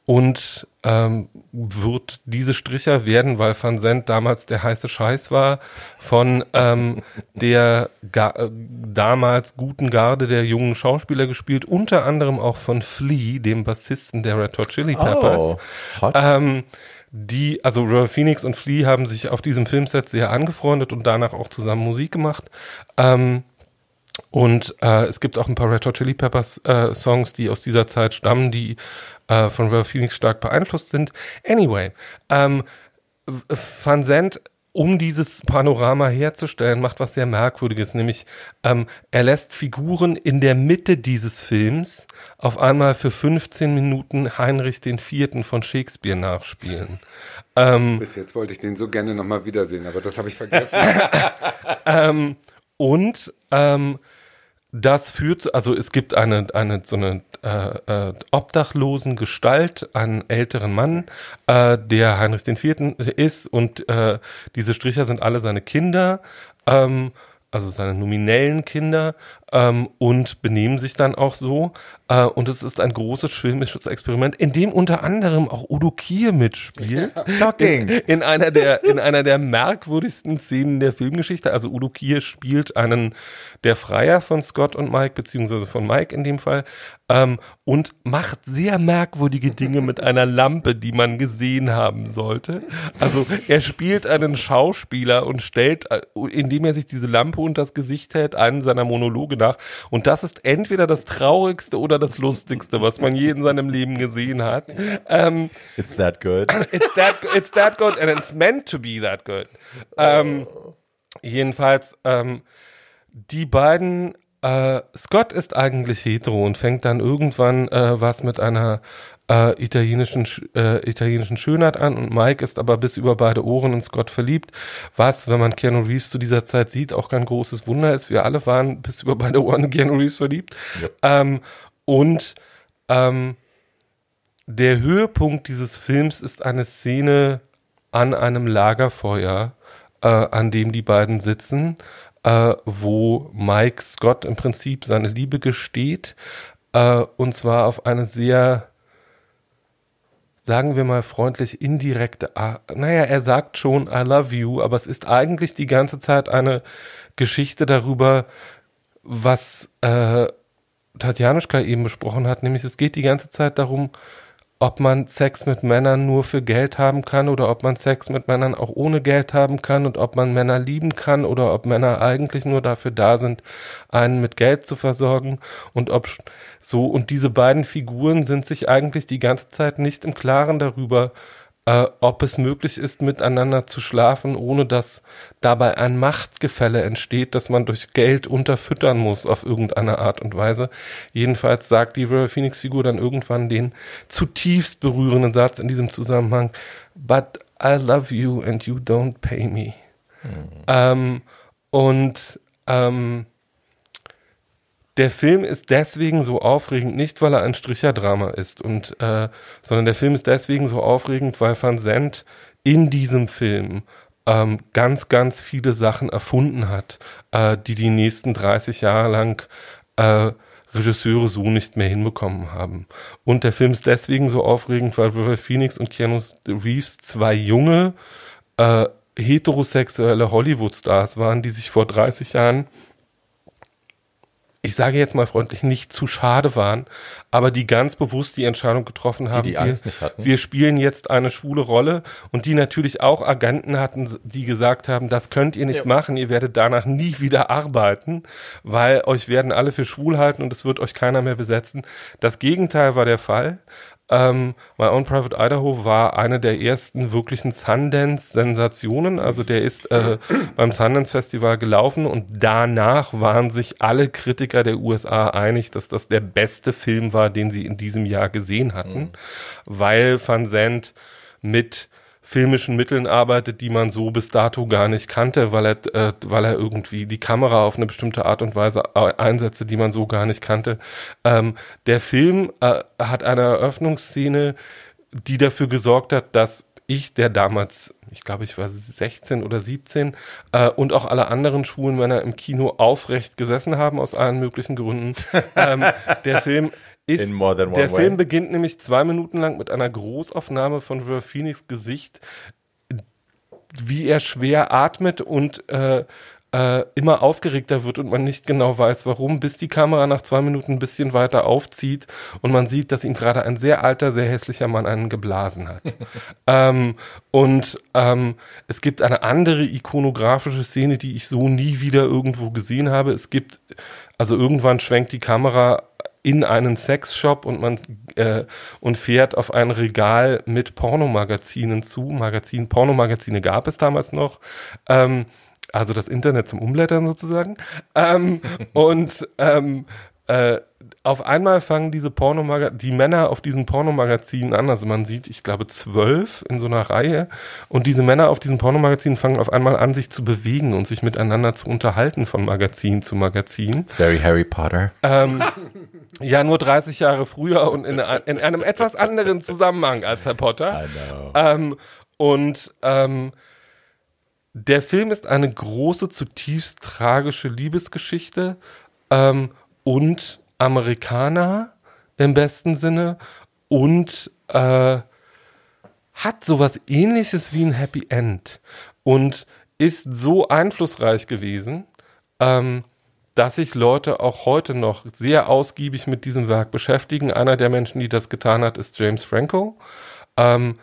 und ähm, wird diese Stricher werden, weil Van Zandt damals der heiße Scheiß war, von ähm, der äh, damals guten Garde der jungen Schauspieler gespielt, unter anderem auch von Flea, dem Bassisten der Red Hot Chili Peppers. Oh, hot. Ähm, die, also Royal Phoenix und Flea haben sich auf diesem Filmset sehr angefreundet und danach auch zusammen Musik gemacht. Ähm, und äh, es gibt auch ein paar Red Hot Chili Peppers äh, Songs, die aus dieser Zeit stammen, die äh, von Royal Phoenix stark beeinflusst sind. Anyway, ähm, Van Zandt um dieses Panorama herzustellen, macht was sehr Merkwürdiges, nämlich ähm, er lässt Figuren in der Mitte dieses Films auf einmal für 15 Minuten Heinrich IV. von Shakespeare nachspielen. Ähm, Bis jetzt wollte ich den so gerne nochmal wiedersehen, aber das habe ich vergessen. [LAUGHS] [LAUGHS] ähm, und ähm, das führt, also es gibt eine, eine so eine äh, äh, obdachlosen Gestalt, einen älteren Mann, äh, der Heinrich IV. ist und äh, diese Stricher sind alle seine Kinder, ähm, also seine nominellen Kinder ähm, und benehmen sich dann auch so. Äh, und es ist ein großes filmisches Experiment, in dem unter anderem auch Udo Kier mitspielt. [LAUGHS] Shocking. In, in einer der in einer der merkwürdigsten Szenen der Filmgeschichte. Also Udo Kier spielt einen der Freier von Scott und Mike beziehungsweise von Mike in dem Fall ähm, und macht sehr merkwürdige Dinge mit einer Lampe, die man gesehen haben sollte. Also er spielt einen Schauspieler und stellt, äh, indem er sich diese Lampe unter das Gesicht hält, einen seiner Monologe nach. Und das ist entweder das traurigste oder das lustigste, was man je in seinem Leben gesehen hat. Ähm, It's that good. [LAUGHS] it's that it's that good and it's meant to be that good. Ähm, jedenfalls ähm, die beiden äh, Scott ist eigentlich hetero und fängt dann irgendwann äh, was mit einer äh, italienischen Sch- äh, italienischen Schönheit an und Mike ist aber bis über beide Ohren in Scott verliebt, was, wenn man Keanu Reeves zu dieser Zeit sieht, auch kein großes Wunder ist. Wir alle waren bis über beide Ohren in Keanu Reeves verliebt. Ja. Ähm, und ähm, der Höhepunkt dieses Films ist eine Szene an einem Lagerfeuer, äh, an dem die beiden sitzen, äh, wo Mike Scott im Prinzip seine Liebe gesteht, äh, und zwar auf eine sehr, sagen wir mal freundlich, indirekte Art. Naja, er sagt schon, I love you, aber es ist eigentlich die ganze Zeit eine Geschichte darüber, was äh, Tatjanuschka eben besprochen hat, nämlich es geht die ganze Zeit darum, ob man Sex mit Männern nur für Geld haben kann oder ob man Sex mit Männern auch ohne Geld haben kann und ob man Männer lieben kann oder ob Männer eigentlich nur dafür da sind, einen mit Geld zu versorgen und ob so und diese beiden Figuren sind sich eigentlich die ganze Zeit nicht im Klaren darüber, äh, ob es möglich ist, miteinander zu schlafen, ohne dass dabei ein Machtgefälle entsteht, dass man durch Geld unterfüttern muss auf irgendeine Art und Weise. Jedenfalls sagt die River Phoenix Figur dann irgendwann den zutiefst berührenden Satz in diesem Zusammenhang, but I love you and you don't pay me. Mhm. Ähm, und ähm, der Film ist deswegen so aufregend, nicht weil er ein Stricherdrama ist, und, äh, sondern der Film ist deswegen so aufregend, weil Van Zandt in diesem Film ähm, ganz, ganz viele Sachen erfunden hat, äh, die die nächsten 30 Jahre lang äh, Regisseure so nicht mehr hinbekommen haben. Und der Film ist deswegen so aufregend, weil River Phoenix und Keanu Reeves zwei junge, äh, heterosexuelle Hollywood-Stars waren, die sich vor 30 Jahren ich sage jetzt mal freundlich, nicht zu schade waren, aber die ganz bewusst die Entscheidung getroffen haben, die, die Angst wir, nicht hatten. wir spielen jetzt eine schwule Rolle und die natürlich auch Agenten hatten, die gesagt haben, das könnt ihr nicht ja. machen, ihr werdet danach nie wieder arbeiten, weil euch werden alle für schwul halten und es wird euch keiner mehr besetzen. Das Gegenteil war der Fall. Ähm, My Own Private Idaho war eine der ersten wirklichen Sundance-Sensationen. Also der ist äh, beim Sundance-Festival gelaufen und danach waren sich alle Kritiker der USA einig, dass das der beste Film war, den sie in diesem Jahr gesehen hatten, mhm. weil Van Zandt mit filmischen Mitteln arbeitet, die man so bis dato gar nicht kannte, weil er, äh, weil er irgendwie die Kamera auf eine bestimmte Art und Weise einsetze, die man so gar nicht kannte. Ähm, der Film äh, hat eine Eröffnungsszene, die dafür gesorgt hat, dass ich, der damals, ich glaube, ich war 16 oder 17, äh, und auch alle anderen schwulen Männer im Kino aufrecht gesessen haben aus allen möglichen Gründen. [LAUGHS] ähm, der Film ist, der way. Film beginnt nämlich zwei Minuten lang mit einer Großaufnahme von River Phoenix Gesicht, wie er schwer atmet und äh, äh, immer aufgeregter wird und man nicht genau weiß, warum, bis die Kamera nach zwei Minuten ein bisschen weiter aufzieht und man sieht, dass ihm gerade ein sehr alter, sehr hässlicher Mann einen geblasen hat. [LAUGHS] ähm, und ähm, es gibt eine andere ikonografische Szene, die ich so nie wieder irgendwo gesehen habe. Es gibt, also irgendwann schwenkt die Kamera in einen Sexshop und man äh, und fährt auf ein Regal mit Pornomagazinen zu. Magazin, Pornomagazine gab es damals noch. Ähm, also das Internet zum Umblättern sozusagen. Ähm, und ähm, äh, auf einmal fangen diese Pornomagazine, die Männer auf diesen Pornomagazinen an. Also man sieht, ich glaube, zwölf in so einer Reihe. Und diese Männer auf diesen Pornomagazinen fangen auf einmal an, sich zu bewegen und sich miteinander zu unterhalten von Magazin zu Magazin. It's very Harry Potter. Ähm, [LAUGHS] ja, nur 30 Jahre früher und in, in, einem etwas anderen Zusammenhang als Harry Potter. I know. Ähm, und ähm, der Film ist eine große, zutiefst tragische Liebesgeschichte. Ähm, und Amerikaner im besten Sinne und äh, hat sowas ähnliches wie ein Happy End und ist so einflussreich gewesen, ähm, dass sich Leute auch heute noch sehr ausgiebig mit diesem Werk beschäftigen. Einer der Menschen, die das getan hat, ist James Franco. Ähm,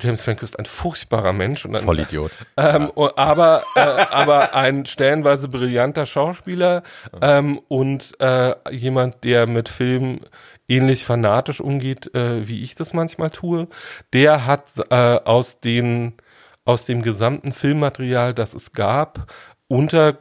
James Franco ist ein furchtbarer Mensch und ein Vollidiot. Ähm, ja. aber, äh, aber ein stellenweise brillanter Schauspieler ähm, und äh, jemand, der mit Film ähnlich fanatisch umgeht, äh, wie ich das manchmal tue. Der hat äh, aus den aus dem gesamten Filmmaterial, das es gab, unter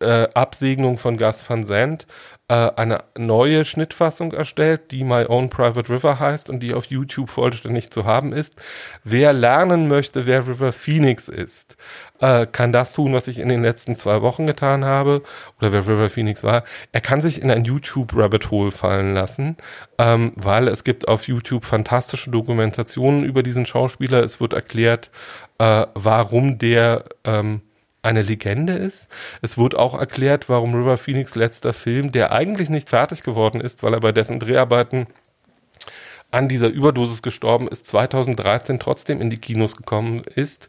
äh, Absegnung von Gus Van Sant eine neue Schnittfassung erstellt, die My Own Private River heißt und die auf YouTube vollständig zu haben ist. Wer lernen möchte, wer River Phoenix ist, äh, kann das tun, was ich in den letzten zwei Wochen getan habe, oder wer River Phoenix war. Er kann sich in ein YouTube-Rabbit Hole fallen lassen, ähm, weil es gibt auf YouTube fantastische Dokumentationen über diesen Schauspieler. Es wird erklärt, äh, warum der ähm, eine Legende ist. Es wurde auch erklärt, warum River Phoenix letzter Film, der eigentlich nicht fertig geworden ist, weil er bei dessen Dreharbeiten an dieser Überdosis gestorben ist, 2013 trotzdem in die Kinos gekommen ist.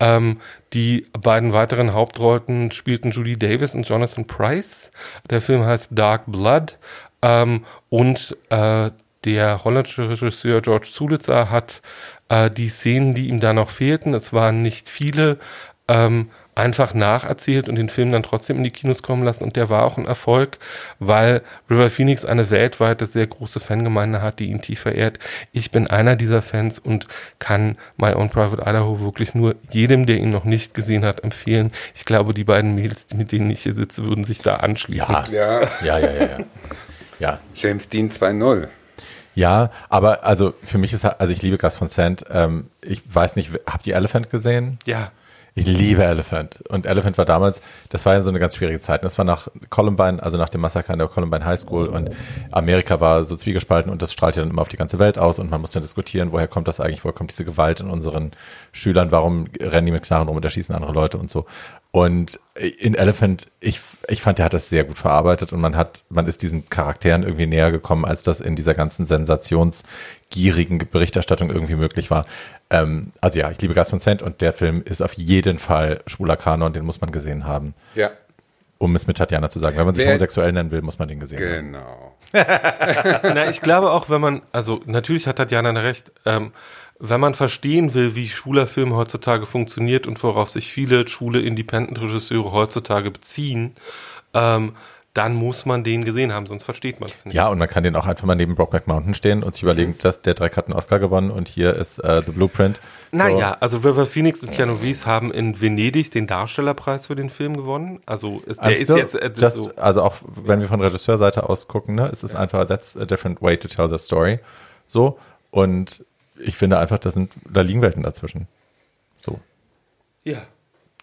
Ähm, die beiden weiteren Hauptrollen spielten Julie Davis und Jonathan Price. Der Film heißt Dark Blood ähm, und äh, der holländische Regisseur George Zulitzer hat äh, die Szenen, die ihm da noch fehlten, es waren nicht viele, ähm, einfach nacherzählt und den Film dann trotzdem in die Kinos kommen lassen. Und der war auch ein Erfolg, weil River Phoenix eine weltweite sehr große Fangemeinde hat, die ihn tief verehrt. Ich bin einer dieser Fans und kann My Own Private Idaho wirklich nur jedem, der ihn noch nicht gesehen hat, empfehlen. Ich glaube, die beiden Mädels, mit denen ich hier sitze, würden sich da anschließen. Ja, Ja, ja, ja, ja. ja. ja. James Dean 2.0. Ja, aber also für mich ist, also ich liebe Gus von Sant. Ähm, ich weiß nicht, habt ihr Elephant gesehen? Ja. Ich liebe Elephant. Und Elephant war damals, das war ja so eine ganz schwierige Zeit. Das war nach Columbine, also nach dem Massaker in der Columbine High School und Amerika war so zwiegespalten und das strahlt ja dann immer auf die ganze Welt aus und man muss dann diskutieren, woher kommt das eigentlich, woher kommt diese Gewalt in unseren Schülern, warum rennen die mit Knarren rum und erschießen andere Leute und so. Und in Elephant, ich, ich fand, der hat das sehr gut verarbeitet und man hat, man ist diesen Charakteren irgendwie näher gekommen, als das in dieser ganzen sensationsgierigen Berichterstattung irgendwie möglich war. Ähm, also ja, ich liebe Gas von Sant und der Film ist auf jeden Fall schwuler Kanon, den muss man gesehen haben. Ja, Um es mit Tatjana zu sagen. Wenn man sich Wer- homosexuell nennen will, muss man den gesehen haben. genau. [LAUGHS] Na, ich glaube auch, wenn man, also natürlich hat Tatjana recht, ähm, wenn man verstehen will, wie schwuler Film heutzutage funktioniert und worauf sich viele schwule Independent-Regisseure heutzutage beziehen, ähm, dann muss man den gesehen haben, sonst versteht man es nicht. Ja, und man kann den auch einfach mal neben Brokeback Mountain stehen und sich überlegen, dass der Dreck hat einen Oscar gewonnen und hier ist äh, The Blueprint. So. Naja, also River Phoenix und Keanu Reeves haben in Venedig den Darstellerpreis für den Film gewonnen. Also ist, der I'm ist jetzt äh, just, so, also auch wenn wir von Regisseurseite aus gucken, ne, es ist einfach that's a different way to tell the story. So und ich finde einfach, da sind da liegen Welten dazwischen. So, ja.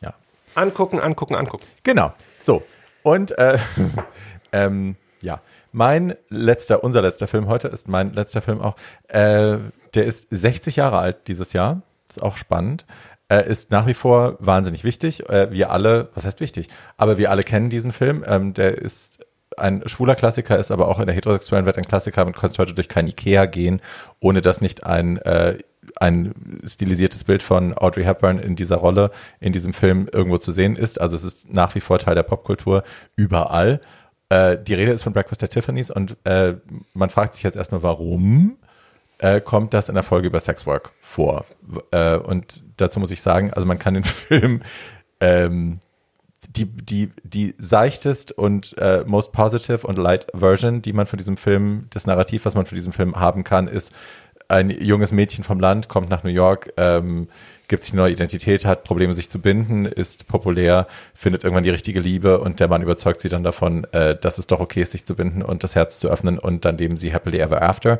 ja. Angucken, angucken, angucken. Genau. So. Und äh, [LAUGHS] ähm, ja, mein letzter, unser letzter Film heute ist mein letzter Film auch. Äh, der ist 60 Jahre alt dieses Jahr. Ist auch spannend. Äh, ist nach wie vor wahnsinnig wichtig. Äh, wir alle, was heißt wichtig? Aber wir alle kennen diesen Film. Ähm, der ist ein schwuler Klassiker, ist aber auch in der heterosexuellen Welt ein Klassiker. Man könnte heute durch kein Ikea gehen, ohne dass nicht ein äh, ein stilisiertes Bild von Audrey Hepburn in dieser Rolle, in diesem Film irgendwo zu sehen ist. Also es ist nach wie vor Teil der Popkultur überall. Äh, die Rede ist von Breakfast at Tiffany's und äh, man fragt sich jetzt erstmal, warum äh, kommt das in der Folge über Sexwork vor? Äh, und dazu muss ich sagen, also man kann den [LAUGHS] Film ähm, die, die, die seichtest und äh, most positive und light Version, die man von diesem Film, das Narrativ, was man von diesem Film haben kann, ist ein junges Mädchen vom Land, kommt nach New York, ähm, gibt sich eine neue Identität, hat Probleme, sich zu binden, ist populär, findet irgendwann die richtige Liebe und der Mann überzeugt sie dann davon, äh, dass es doch okay ist, sich zu binden und das Herz zu öffnen und dann leben sie happily ever after.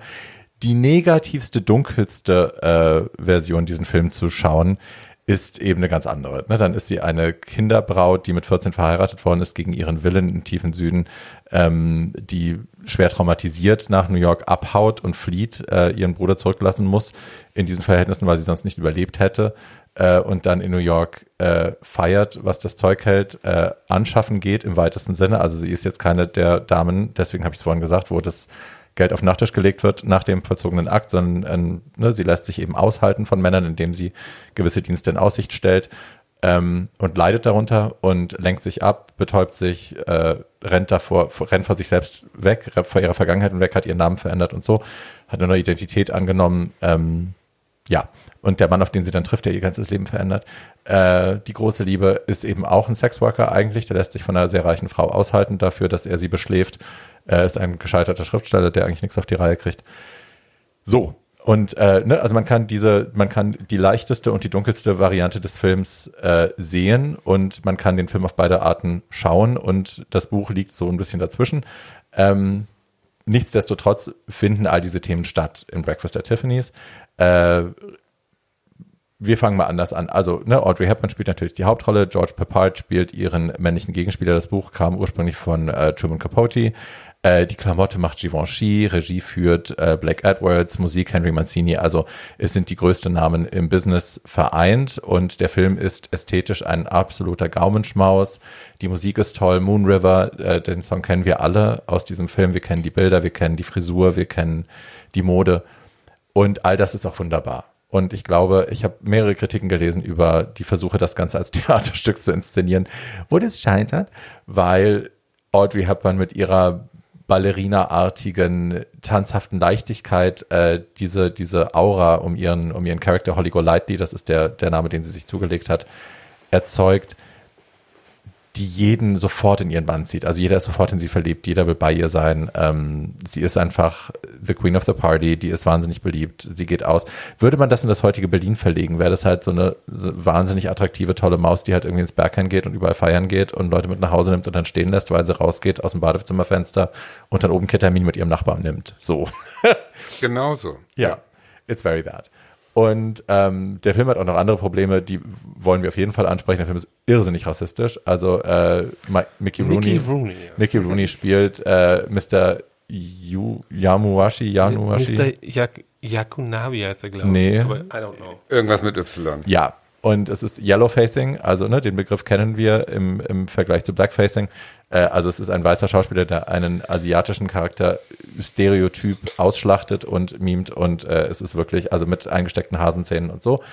Die negativste, dunkelste äh, Version, diesen Film zu schauen, ist eben eine ganz andere. Ne? Dann ist sie eine Kinderbraut, die mit 14 verheiratet worden ist, gegen ihren Willen im tiefen Süden, ähm, die schwer traumatisiert nach New York abhaut und flieht, äh, ihren Bruder zurücklassen muss in diesen Verhältnissen, weil sie sonst nicht überlebt hätte äh, und dann in New York äh, feiert, was das Zeug hält, äh, anschaffen geht im weitesten Sinne. Also sie ist jetzt keine der Damen, deswegen habe ich es vorhin gesagt, wo das Geld auf den Nachtisch gelegt wird nach dem vollzogenen Akt, sondern ähm, ne, sie lässt sich eben aushalten von Männern, indem sie gewisse Dienste in Aussicht stellt ähm, und leidet darunter und lenkt sich ab, betäubt sich, äh, rennt davor, rennt vor sich selbst weg, vor ihrer Vergangenheit und weg, hat ihren Namen verändert und so, hat eine neue Identität angenommen. Ähm, ja, und der Mann, auf den sie dann trifft, der ihr ganzes Leben verändert. Äh, die große Liebe ist eben auch ein Sexworker eigentlich. Der lässt sich von einer sehr reichen Frau aushalten dafür, dass er sie beschläft. Er ist ein gescheiterter Schriftsteller, der eigentlich nichts auf die Reihe kriegt. So. Und äh, ne, also man kann diese, man kann die leichteste und die dunkelste Variante des Films äh, sehen und man kann den Film auf beide Arten schauen und das Buch liegt so ein bisschen dazwischen. Ähm, nichtsdestotrotz finden all diese Themen statt in Breakfast at Tiffany's. Äh, wir fangen mal anders an. Also, ne, Audrey Hepburn spielt natürlich die Hauptrolle. George Peppard spielt ihren männlichen Gegenspieler. Das Buch kam ursprünglich von äh, Truman Capote. Äh, die Klamotte macht Givenchy, Regie führt äh, Blake Edwards, Musik Henry Mancini. Also es sind die größten Namen im Business vereint und der Film ist ästhetisch ein absoluter Gaumenschmaus. Die Musik ist toll. Moon River, äh, den Song kennen wir alle aus diesem Film. Wir kennen die Bilder, wir kennen die Frisur, wir kennen die Mode und all das ist auch wunderbar. Und ich glaube, ich habe mehrere Kritiken gelesen über die Versuche, das Ganze als [LAUGHS] Theaterstück zu inszenieren, wo das scheitert, weil Audrey Hepburn mit ihrer Ballerina-artigen, tanzhaften Leichtigkeit äh, diese, diese Aura um ihren, um ihren Charakter Holly Golightly, das ist der, der Name, den sie sich zugelegt hat, erzeugt, die jeden sofort in ihren Band zieht. Also jeder ist sofort in sie verliebt, jeder will bei ihr sein. Ähm, sie ist einfach the Queen of the Party, die ist wahnsinnig beliebt, sie geht aus. Würde man das in das heutige Berlin verlegen, wäre das halt so eine wahnsinnig attraktive, tolle Maus, die halt irgendwie ins Bergheim geht und überall feiern geht und Leute mit nach Hause nimmt und dann stehen lässt, weil sie rausgeht aus dem Badezimmerfenster und dann oben Ketamin mit ihrem Nachbarn nimmt. So. Genau so. Ja, it's very that. Und ähm, der Film hat auch noch andere Probleme, die wollen wir auf jeden Fall ansprechen. Der Film ist irrsinnig rassistisch. Also äh, Mickey Rooney, Mickey Rooney, ja. Mickey Rooney spielt äh, Mr. Yu, Yamuwashi, Yanuwashi. Mr. Jak Yakunavi heißt er, glaube ich. Nee. Aber I don't know. Irgendwas mit Y. Ja, und es ist Yellowfacing, also ne, den Begriff kennen wir im, im Vergleich zu Blackfacing. Äh, also es ist ein weißer Schauspieler, der einen asiatischen Charakter Stereotyp ausschlachtet und mimt und äh, es ist wirklich, also mit eingesteckten Hasenzähnen und so.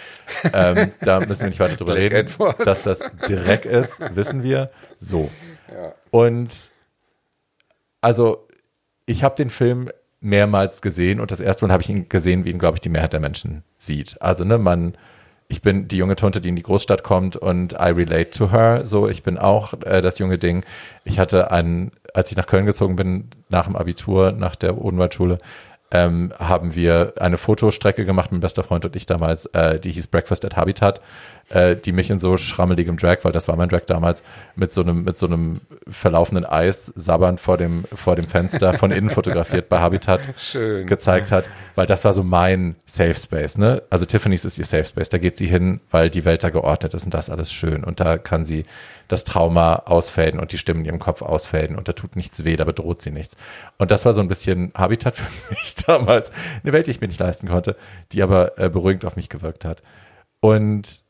Ähm, da müssen wir nicht weiter drüber reden. Edward. Dass das Dreck ist, wissen wir. So. Und also ich habe den Film mehrmals gesehen und das erste Mal habe ich ihn gesehen, wie ihn, glaube ich, die Mehrheit der Menschen sieht. Also, ne, man, ich bin die junge Tunte, die in die Großstadt kommt und I relate to her. So, ich bin auch äh, das junge Ding. Ich hatte einen, als ich nach Köln gezogen bin, nach dem Abitur, nach der Odenwaldschule, ähm, haben wir eine Fotostrecke gemacht, mein bester Freund und ich damals, äh, die hieß Breakfast at Habitat, äh, die mich in so schrammeligem Drag, weil das war mein Drag damals, mit so einem, mit so einem verlaufenden Eis sabbernd vor dem, vor dem Fenster von innen fotografiert bei Habitat [LAUGHS] Schön. gezeigt hat, weil das war so mein Safe Space, ne? Also Tiffany's ist ihr Safe Space, da geht sie hin, weil die Welt da geordnet ist und das alles schön und da kann sie das Trauma ausfäden und die Stimmen in ihrem Kopf ausfäden und da tut nichts weh, da bedroht sie nichts. Und das war so ein bisschen Habitat [LAUGHS] für mich damals, eine Welt, die ich mir nicht leisten konnte, die aber äh, beruhigend auf mich gewirkt hat. Und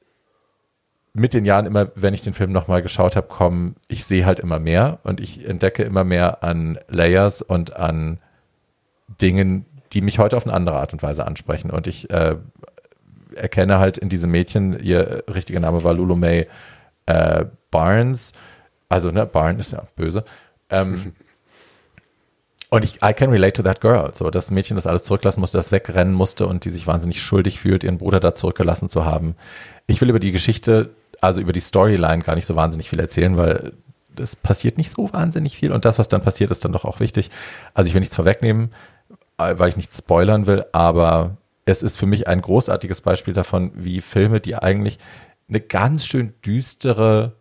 mit den Jahren immer, wenn ich den Film nochmal geschaut habe, kommen, ich sehe halt immer mehr und ich entdecke immer mehr an Layers und an Dingen, die mich heute auf eine andere Art und Weise ansprechen. Und ich äh, erkenne halt in diesem Mädchen, ihr richtiger Name war Lulu May äh, Barnes, also ne, Barnes ist ja böse. Ähm, [LAUGHS] und ich, I can relate to that girl. So, das Mädchen, das alles zurücklassen musste, das wegrennen musste und die sich wahnsinnig schuldig fühlt, ihren Bruder da zurückgelassen zu haben. Ich will über die Geschichte, also über die Storyline gar nicht so wahnsinnig viel erzählen, weil es passiert nicht so wahnsinnig viel und das, was dann passiert, ist dann doch auch wichtig. Also ich will nichts vorwegnehmen, äh, weil ich nichts spoilern will, aber es ist für mich ein großartiges Beispiel davon, wie Filme, die eigentlich eine ganz schön düstere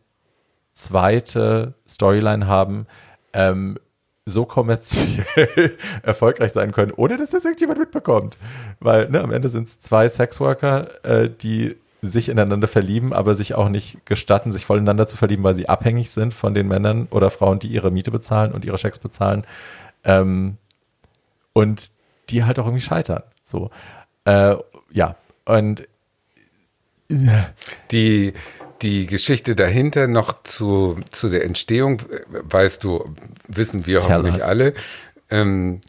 zweite Storyline haben, ähm, so kommerziell [LAUGHS] erfolgreich sein können, ohne dass das irgendjemand mitbekommt. Weil ne, am Ende sind es zwei Sexworker, äh, die sich ineinander verlieben, aber sich auch nicht gestatten, sich voneinander zu verlieben, weil sie abhängig sind von den Männern oder Frauen, die ihre Miete bezahlen und ihre Schecks bezahlen. Ähm, und die halt auch irgendwie scheitern. So. Äh, ja. Und Die, die Geschichte dahinter noch zu, zu der Entstehung, weißt du, wissen wir Tell hoffentlich us. alle, ähm,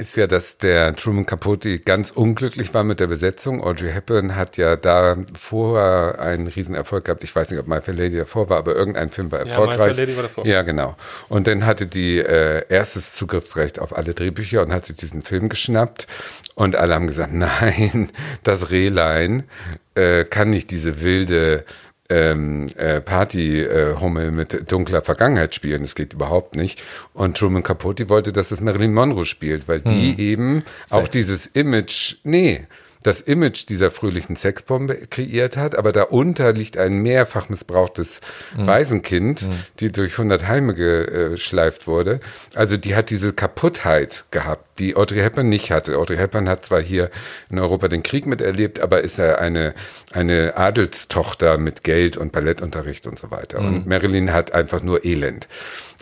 ist ja, dass der Truman Capote ganz unglücklich war mit der Besetzung. Audrey Hepburn hat ja da vorher einen Riesenerfolg gehabt. Ich weiß nicht, ob My Fair Lady davor war, aber irgendein Film war Ja, My erfolgreich. Fair Lady war davor. Ja, genau. Und dann hatte die äh, erstes Zugriffsrecht auf alle Drehbücher und hat sich diesen Film geschnappt. Und alle haben gesagt, [LAUGHS] nein, das Rehlein äh, kann nicht diese wilde ähm, äh, Party-Hummel mit dunkler Vergangenheit spielen. Das geht überhaupt nicht. Und Truman Capote wollte, dass es Marilyn Monroe spielt, weil die eben auch Sex. dieses Image, nee, das Image dieser fröhlichen Sexbombe kreiert hat, aber darunter liegt ein mehrfach missbrauchtes Waisenkind, die durch 100 Heime geschleift wurde. Also die hat diese Kaputtheit gehabt, die Audrey Hepburn nicht hatte. Audrey Hepburn hat zwar hier in Europa den Krieg miterlebt, aber ist ja eine, eine Adelstochter mit Geld und Ballettunterricht und so weiter. Und Marilyn hat einfach nur Elend.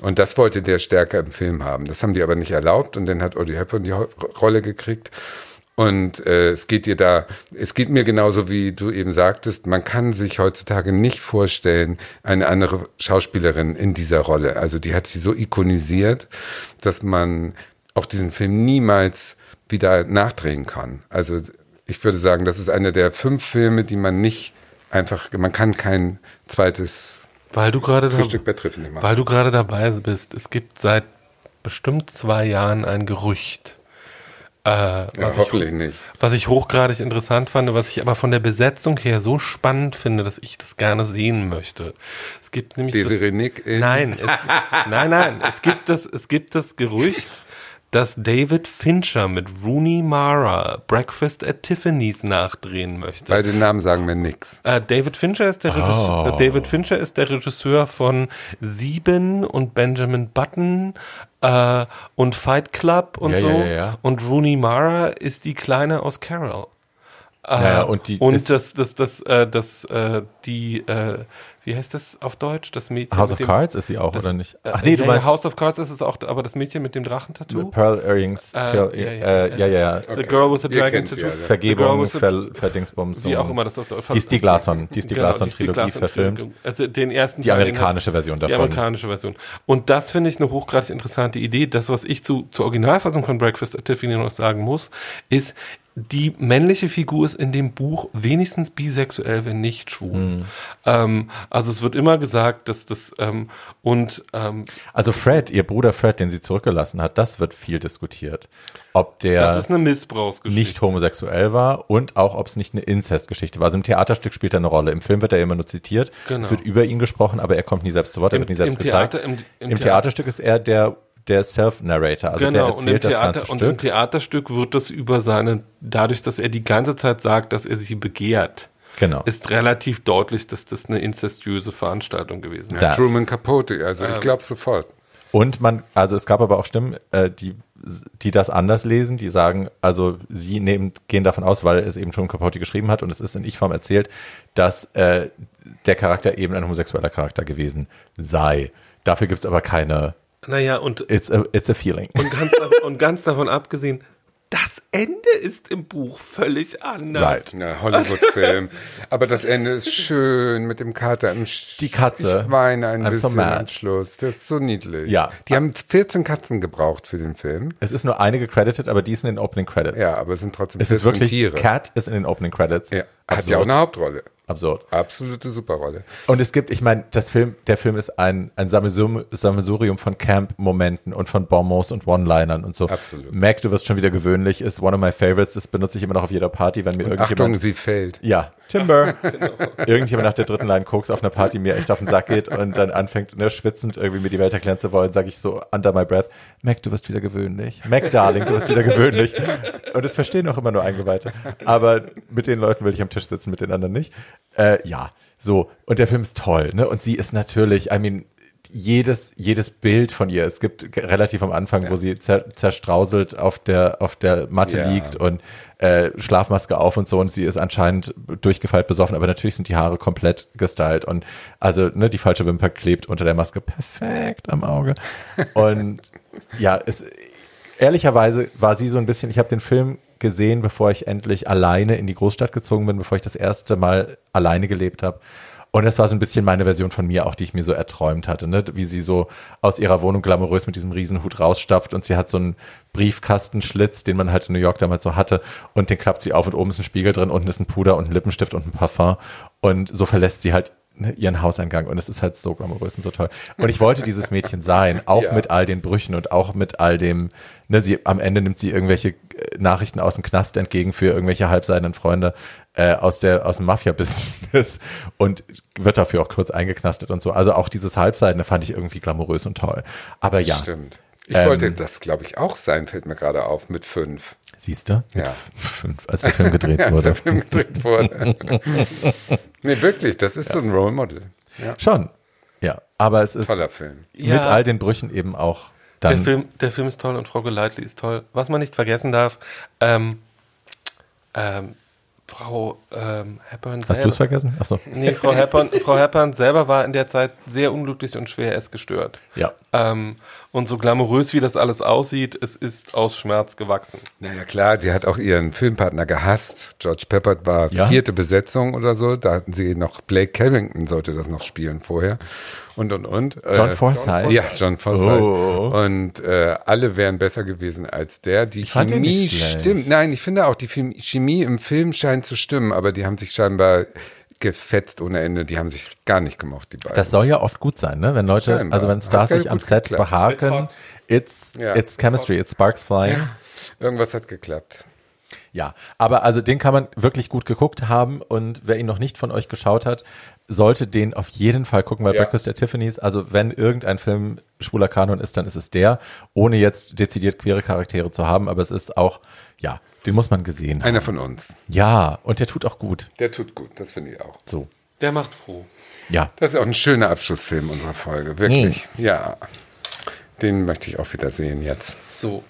Und das wollte der stärker im Film haben. Das haben die aber nicht erlaubt und dann hat Audrey Hepburn die Rolle gekriegt. Und äh, es geht dir da, es geht mir genauso wie du eben sagtest, man kann sich heutzutage nicht vorstellen, eine andere Schauspielerin in dieser Rolle. Also die hat sie so ikonisiert, dass man auch diesen Film niemals wieder nachdrehen kann. Also ich würde sagen, das ist einer der fünf Filme, die man nicht einfach, man kann kein zweites Weil du gerade Frühstück bei Triffel machen. weil du gerade dabei bist, es gibt seit bestimmt zwei Jahren ein Gerücht, Äh, Ja, was, ich, hoffentlich nicht. was ich hochgradig interessant fand, was ich aber von der Besetzung her so spannend finde, dass ich das gerne sehen möchte. Es gibt nämlich Desiree Nick in Nein, es, nein, nein. Es gibt das, es gibt das Gerücht, [LAUGHS] dass David Fincher mit Rooney Mara Breakfast at Tiffany's nachdrehen möchte. Beide Namen sagen mir nix. Äh, David Fincher ist der Regisseur, Oh. äh, David Fincher ist der Regisseur von Sieben und Benjamin Button äh, und Fight Club und Ja, so. ja, ja, ja. Und Rooney Mara ist die Kleine aus Carol. Äh, und die und ist- das, das, das, äh, das, äh, die, äh, wie heißt das auf Deutsch? Das Mädchen. House mit of dem- Cards ist sie auch, das, oder nicht? äh, Ach nee, du ja, ja, meinst House of Cards ist es auch, aber das Mädchen mit dem Drachentattoo. Pearl Earrings. Äh, Pearl, ja, äh, ja, ja, ja, ja. The Girl with the Ihr Dragon Tattoo. The Girl Vergebung, with the- Ver, Verdingsbums. Wie auch immer das auf Deutsch Die ist die Glasson, die ist die Genau, Glasson-Trilogie Glasson-Trilogie. verfilmt. Also den ersten Die amerikanische Version Die davon. amerikanische Version. Und das finde ich eine hochgradig interessante Idee. Das, was ich zu, zur Originalfassung von Breakfast at Tiffany noch sagen muss, ist, die männliche Figur ist in dem Buch wenigstens bisexuell, wenn nicht schwul. Hm. Ähm, also es wird immer gesagt, dass das ähm, und ähm, Also Fred, ihr Bruder Fred, den sie zurückgelassen hat, das wird viel diskutiert. Ob das der ist eine Missbrauchsgeschichte. nicht homosexuell war und auch, ob es nicht eine Inzestgeschichte war. Also im Theaterstück spielt er eine Rolle. Im Film wird er immer nur zitiert. Genau. Es wird über ihn gesprochen, aber er kommt nie selbst zu Wort, er Im- wird nie selbst gezeigt. Theater- im- Im, im Theater- Theaterstück ist er der, der Self-Narrator, also der genau, und im, erzählt das Theater, ganze und im Stück. Theaterstück wird das über seine, dadurch, dass er die ganze Zeit sagt, dass er sie begehrt, Genau. ist relativ deutlich, dass das eine inzestiöse Veranstaltung gewesen ist. Da- Truman Capote, also Ähm. ich glaube sofort. Und man, also es gab aber auch Stimmen, äh, die, die das anders lesen, die sagen, also sie nehmen, gehen davon aus, weil es eben schon Capote geschrieben hat und es ist in Ich-Form erzählt, dass äh, der Charakter eben ein homosexueller Charakter gewesen sei. Dafür gibt's aber keine, Naja, und, it's a, it's a feeling. und, ganz, [LAUGHS] und ganz davon abgesehen, das Ende ist im Buch völlig anders. Right. Ja, Hollywood-Film. Aber das Ende ist schön mit dem Kater im Sch Die Katze. Ich weine ein I'm so bisschen mad. am Schluss. Das ist so niedlich. Ja. Die haben 14 Katzen gebraucht für den Film. Es ist nur eine gecredited, aber die ist in den Opening Credits. Ja, aber es sind trotzdem Es ist 14 wirklich, Tiere. Cat ist in den Opening Credits. ja. Hat ja auch eine Hauptrolle. Absurd. Absolute Superrolle. Und es gibt, ich meine, das Film, der Film ist ein, ein Sammelsurium, Sammelsurium von Camp-Momenten und von Bonbons und One-Linern und so. Absolut. Mac, du wirst schon wieder gewöhnlich, ist one of my favorites. Das benutze ich immer noch auf jeder Party, wenn mir irgendjemand. Achtung, sie fällt. Ja, Timber. [LAUGHS] Irgendjemand nach der dritten Line Koks auf einer Party mir echt auf den Sack geht und dann anfängt, ne, schwitzend irgendwie mir die Welt erklären zu wollen, sage ich so under my breath, Mac, du wirst wieder gewöhnlich. Mac, Darling, du wirst wieder gewöhnlich. Und das verstehen auch immer nur Eingeweihte. Aber mit den Leuten will ich am Tisch sitzen, mit den anderen nicht. Äh, ja, so. Und der Film ist toll, ne? Und sie ist natürlich, I mean, jedes, jedes Bild von ihr, es gibt relativ am Anfang, wo sie zer, zerstrauselt auf der, auf der Matte Ja. liegt und äh, Schlafmaske auf und so und sie ist anscheinend durchgefeilt besoffen, aber natürlich sind die Haare komplett gestylt und also ne, die falsche Wimper klebt unter der Maske perfekt am Auge [LAUGHS] und ja, es ehrlicherweise war sie so ein bisschen, ich habe den Film gesehen, bevor ich endlich alleine in die Großstadt gezogen bin, bevor ich das erste Mal alleine gelebt habe. Und das war so ein bisschen meine Version von mir auch, die ich mir so erträumt hatte, ne? wie sie so aus ihrer Wohnung glamourös mit diesem Riesenhut rausstapft und sie hat so einen Briefkastenschlitz, den man halt in New York damals so hatte und den klappt sie auf und oben ist ein Spiegel drin, unten ist ein Puder und ein Lippenstift und ein Parfum und so verlässt sie halt ne, ihren Hauseingang und es ist halt so glamourös und so toll. Und ich wollte dieses Mädchen sein, auch [LAUGHS] Ja. mit all den Brüchen und auch mit all dem, ne, sie, am Ende nimmt sie irgendwelche äh, Nachrichten aus dem Knast entgegen für irgendwelche halbseidenen Freunde äh, aus der, aus dem Mafia-Business [LAUGHS] und wird dafür auch kurz eingeknastet und so. Also auch dieses Halbseidene fand ich irgendwie glamourös und toll. Aber ja, Stimmt. Ich Ähm, wollte das, glaube ich, auch sein, fällt mir gerade auf, mit fünf. siehst du? Ja. fünf, als der Film gedreht [LAUGHS] Ja, als wurde. der Film gedreht wurde. Nee, wirklich, das ist so ein Role Model. Ja. Schon. Ja, aber es ist Toller Film. mit Ja. all den Brüchen eben auch Der dann Film, der Film ist toll und Frau Golightly ist toll. Was man nicht vergessen darf, ähm, ähm, Frau ähm, Hepburn Hast du es vergessen? Achso. Nee, Frau Hepburn, Frau Hepburn selber war in der Zeit sehr unglücklich und schwer essgestört. Ja. Ähm, und so glamourös wie das alles aussieht, es ist aus Schmerz gewachsen. Naja, klar, die hat auch ihren Filmpartner gehasst. George Peppard war Ja. vierte Besetzung oder so. Da hatten sie noch, Blake Carrington sollte das noch spielen vorher. Und, und, und. John Äh, Forsythe? Ja, John Forsythe. Oh. Und äh, alle wären besser gewesen als der. Die ihn Chemie stimmt. Nein, ich finde auch, die Chemie im Film scheint zu stimmen, aber die haben sich scheinbar gefetzt ohne Ende. Die haben sich gar nicht gemocht, die beiden. Das soll ja oft gut sein, ne? Wenn Leute, Scheinbar. also wenn Stars ja sich am Set geklappt. behaken, it's, Ja. it's chemistry, it's sparks flying. Irgendwas hat geklappt. Ja, aber also den kann man wirklich gut geguckt haben und wer ihn noch nicht von euch geschaut hat, sollte den auf jeden Fall gucken, weil Ja. Breakfast at Tiffany's, also wenn irgendein Film schwuler Kanon ist, dann ist es der, ohne jetzt dezidiert queere Charaktere zu haben, aber es ist auch, ja, den muss man gesehen haben. Einer von uns. Ja, und der tut auch gut. Der tut gut, das finde ich auch. So, Der macht froh. ja. Das ist auch ein schöner Abschlussfilm unserer Folge, wirklich. Ja. Den möchte ich auch wieder sehen jetzt. So,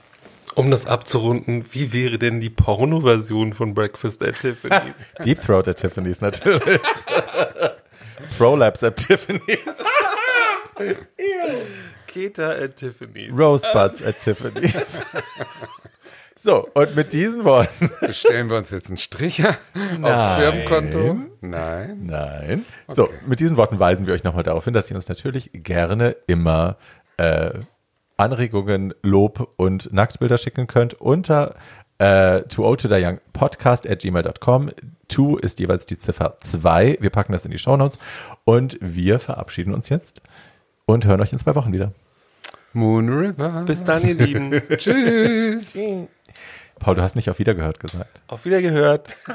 um das abzurunden, wie wäre denn die Porno-Version von Breakfast at Tiffany's? [LAUGHS] Deep Throat at Tiffany's natürlich. Prolapse at Tiffany's. [LAUGHS] Keta at Tiffany's. Rosebuds at Tiffany's. [LAUGHS] So, und mit diesen Worten. Bestellen wir uns jetzt einen Stricher aufs Firmenkonto? Nein. Nein. So, mit diesen Worten weisen wir euch nochmal darauf hin, dass ihr uns natürlich gerne immer äh, Anregungen, Lob und Nacktbilder schicken könnt unter äh, to old to the young podcast at gmail.com. To ist jeweils die Ziffer 2. Wir packen das in die Shownotes und wir verabschieden uns jetzt und hören euch in zwei Wochen wieder. Moon River. Bis dann, ihr Lieben. [LAUGHS] Tschüss. Paul, du hast nicht auf Wiedergehört gesagt. Auf Wiedergehört. [LAUGHS]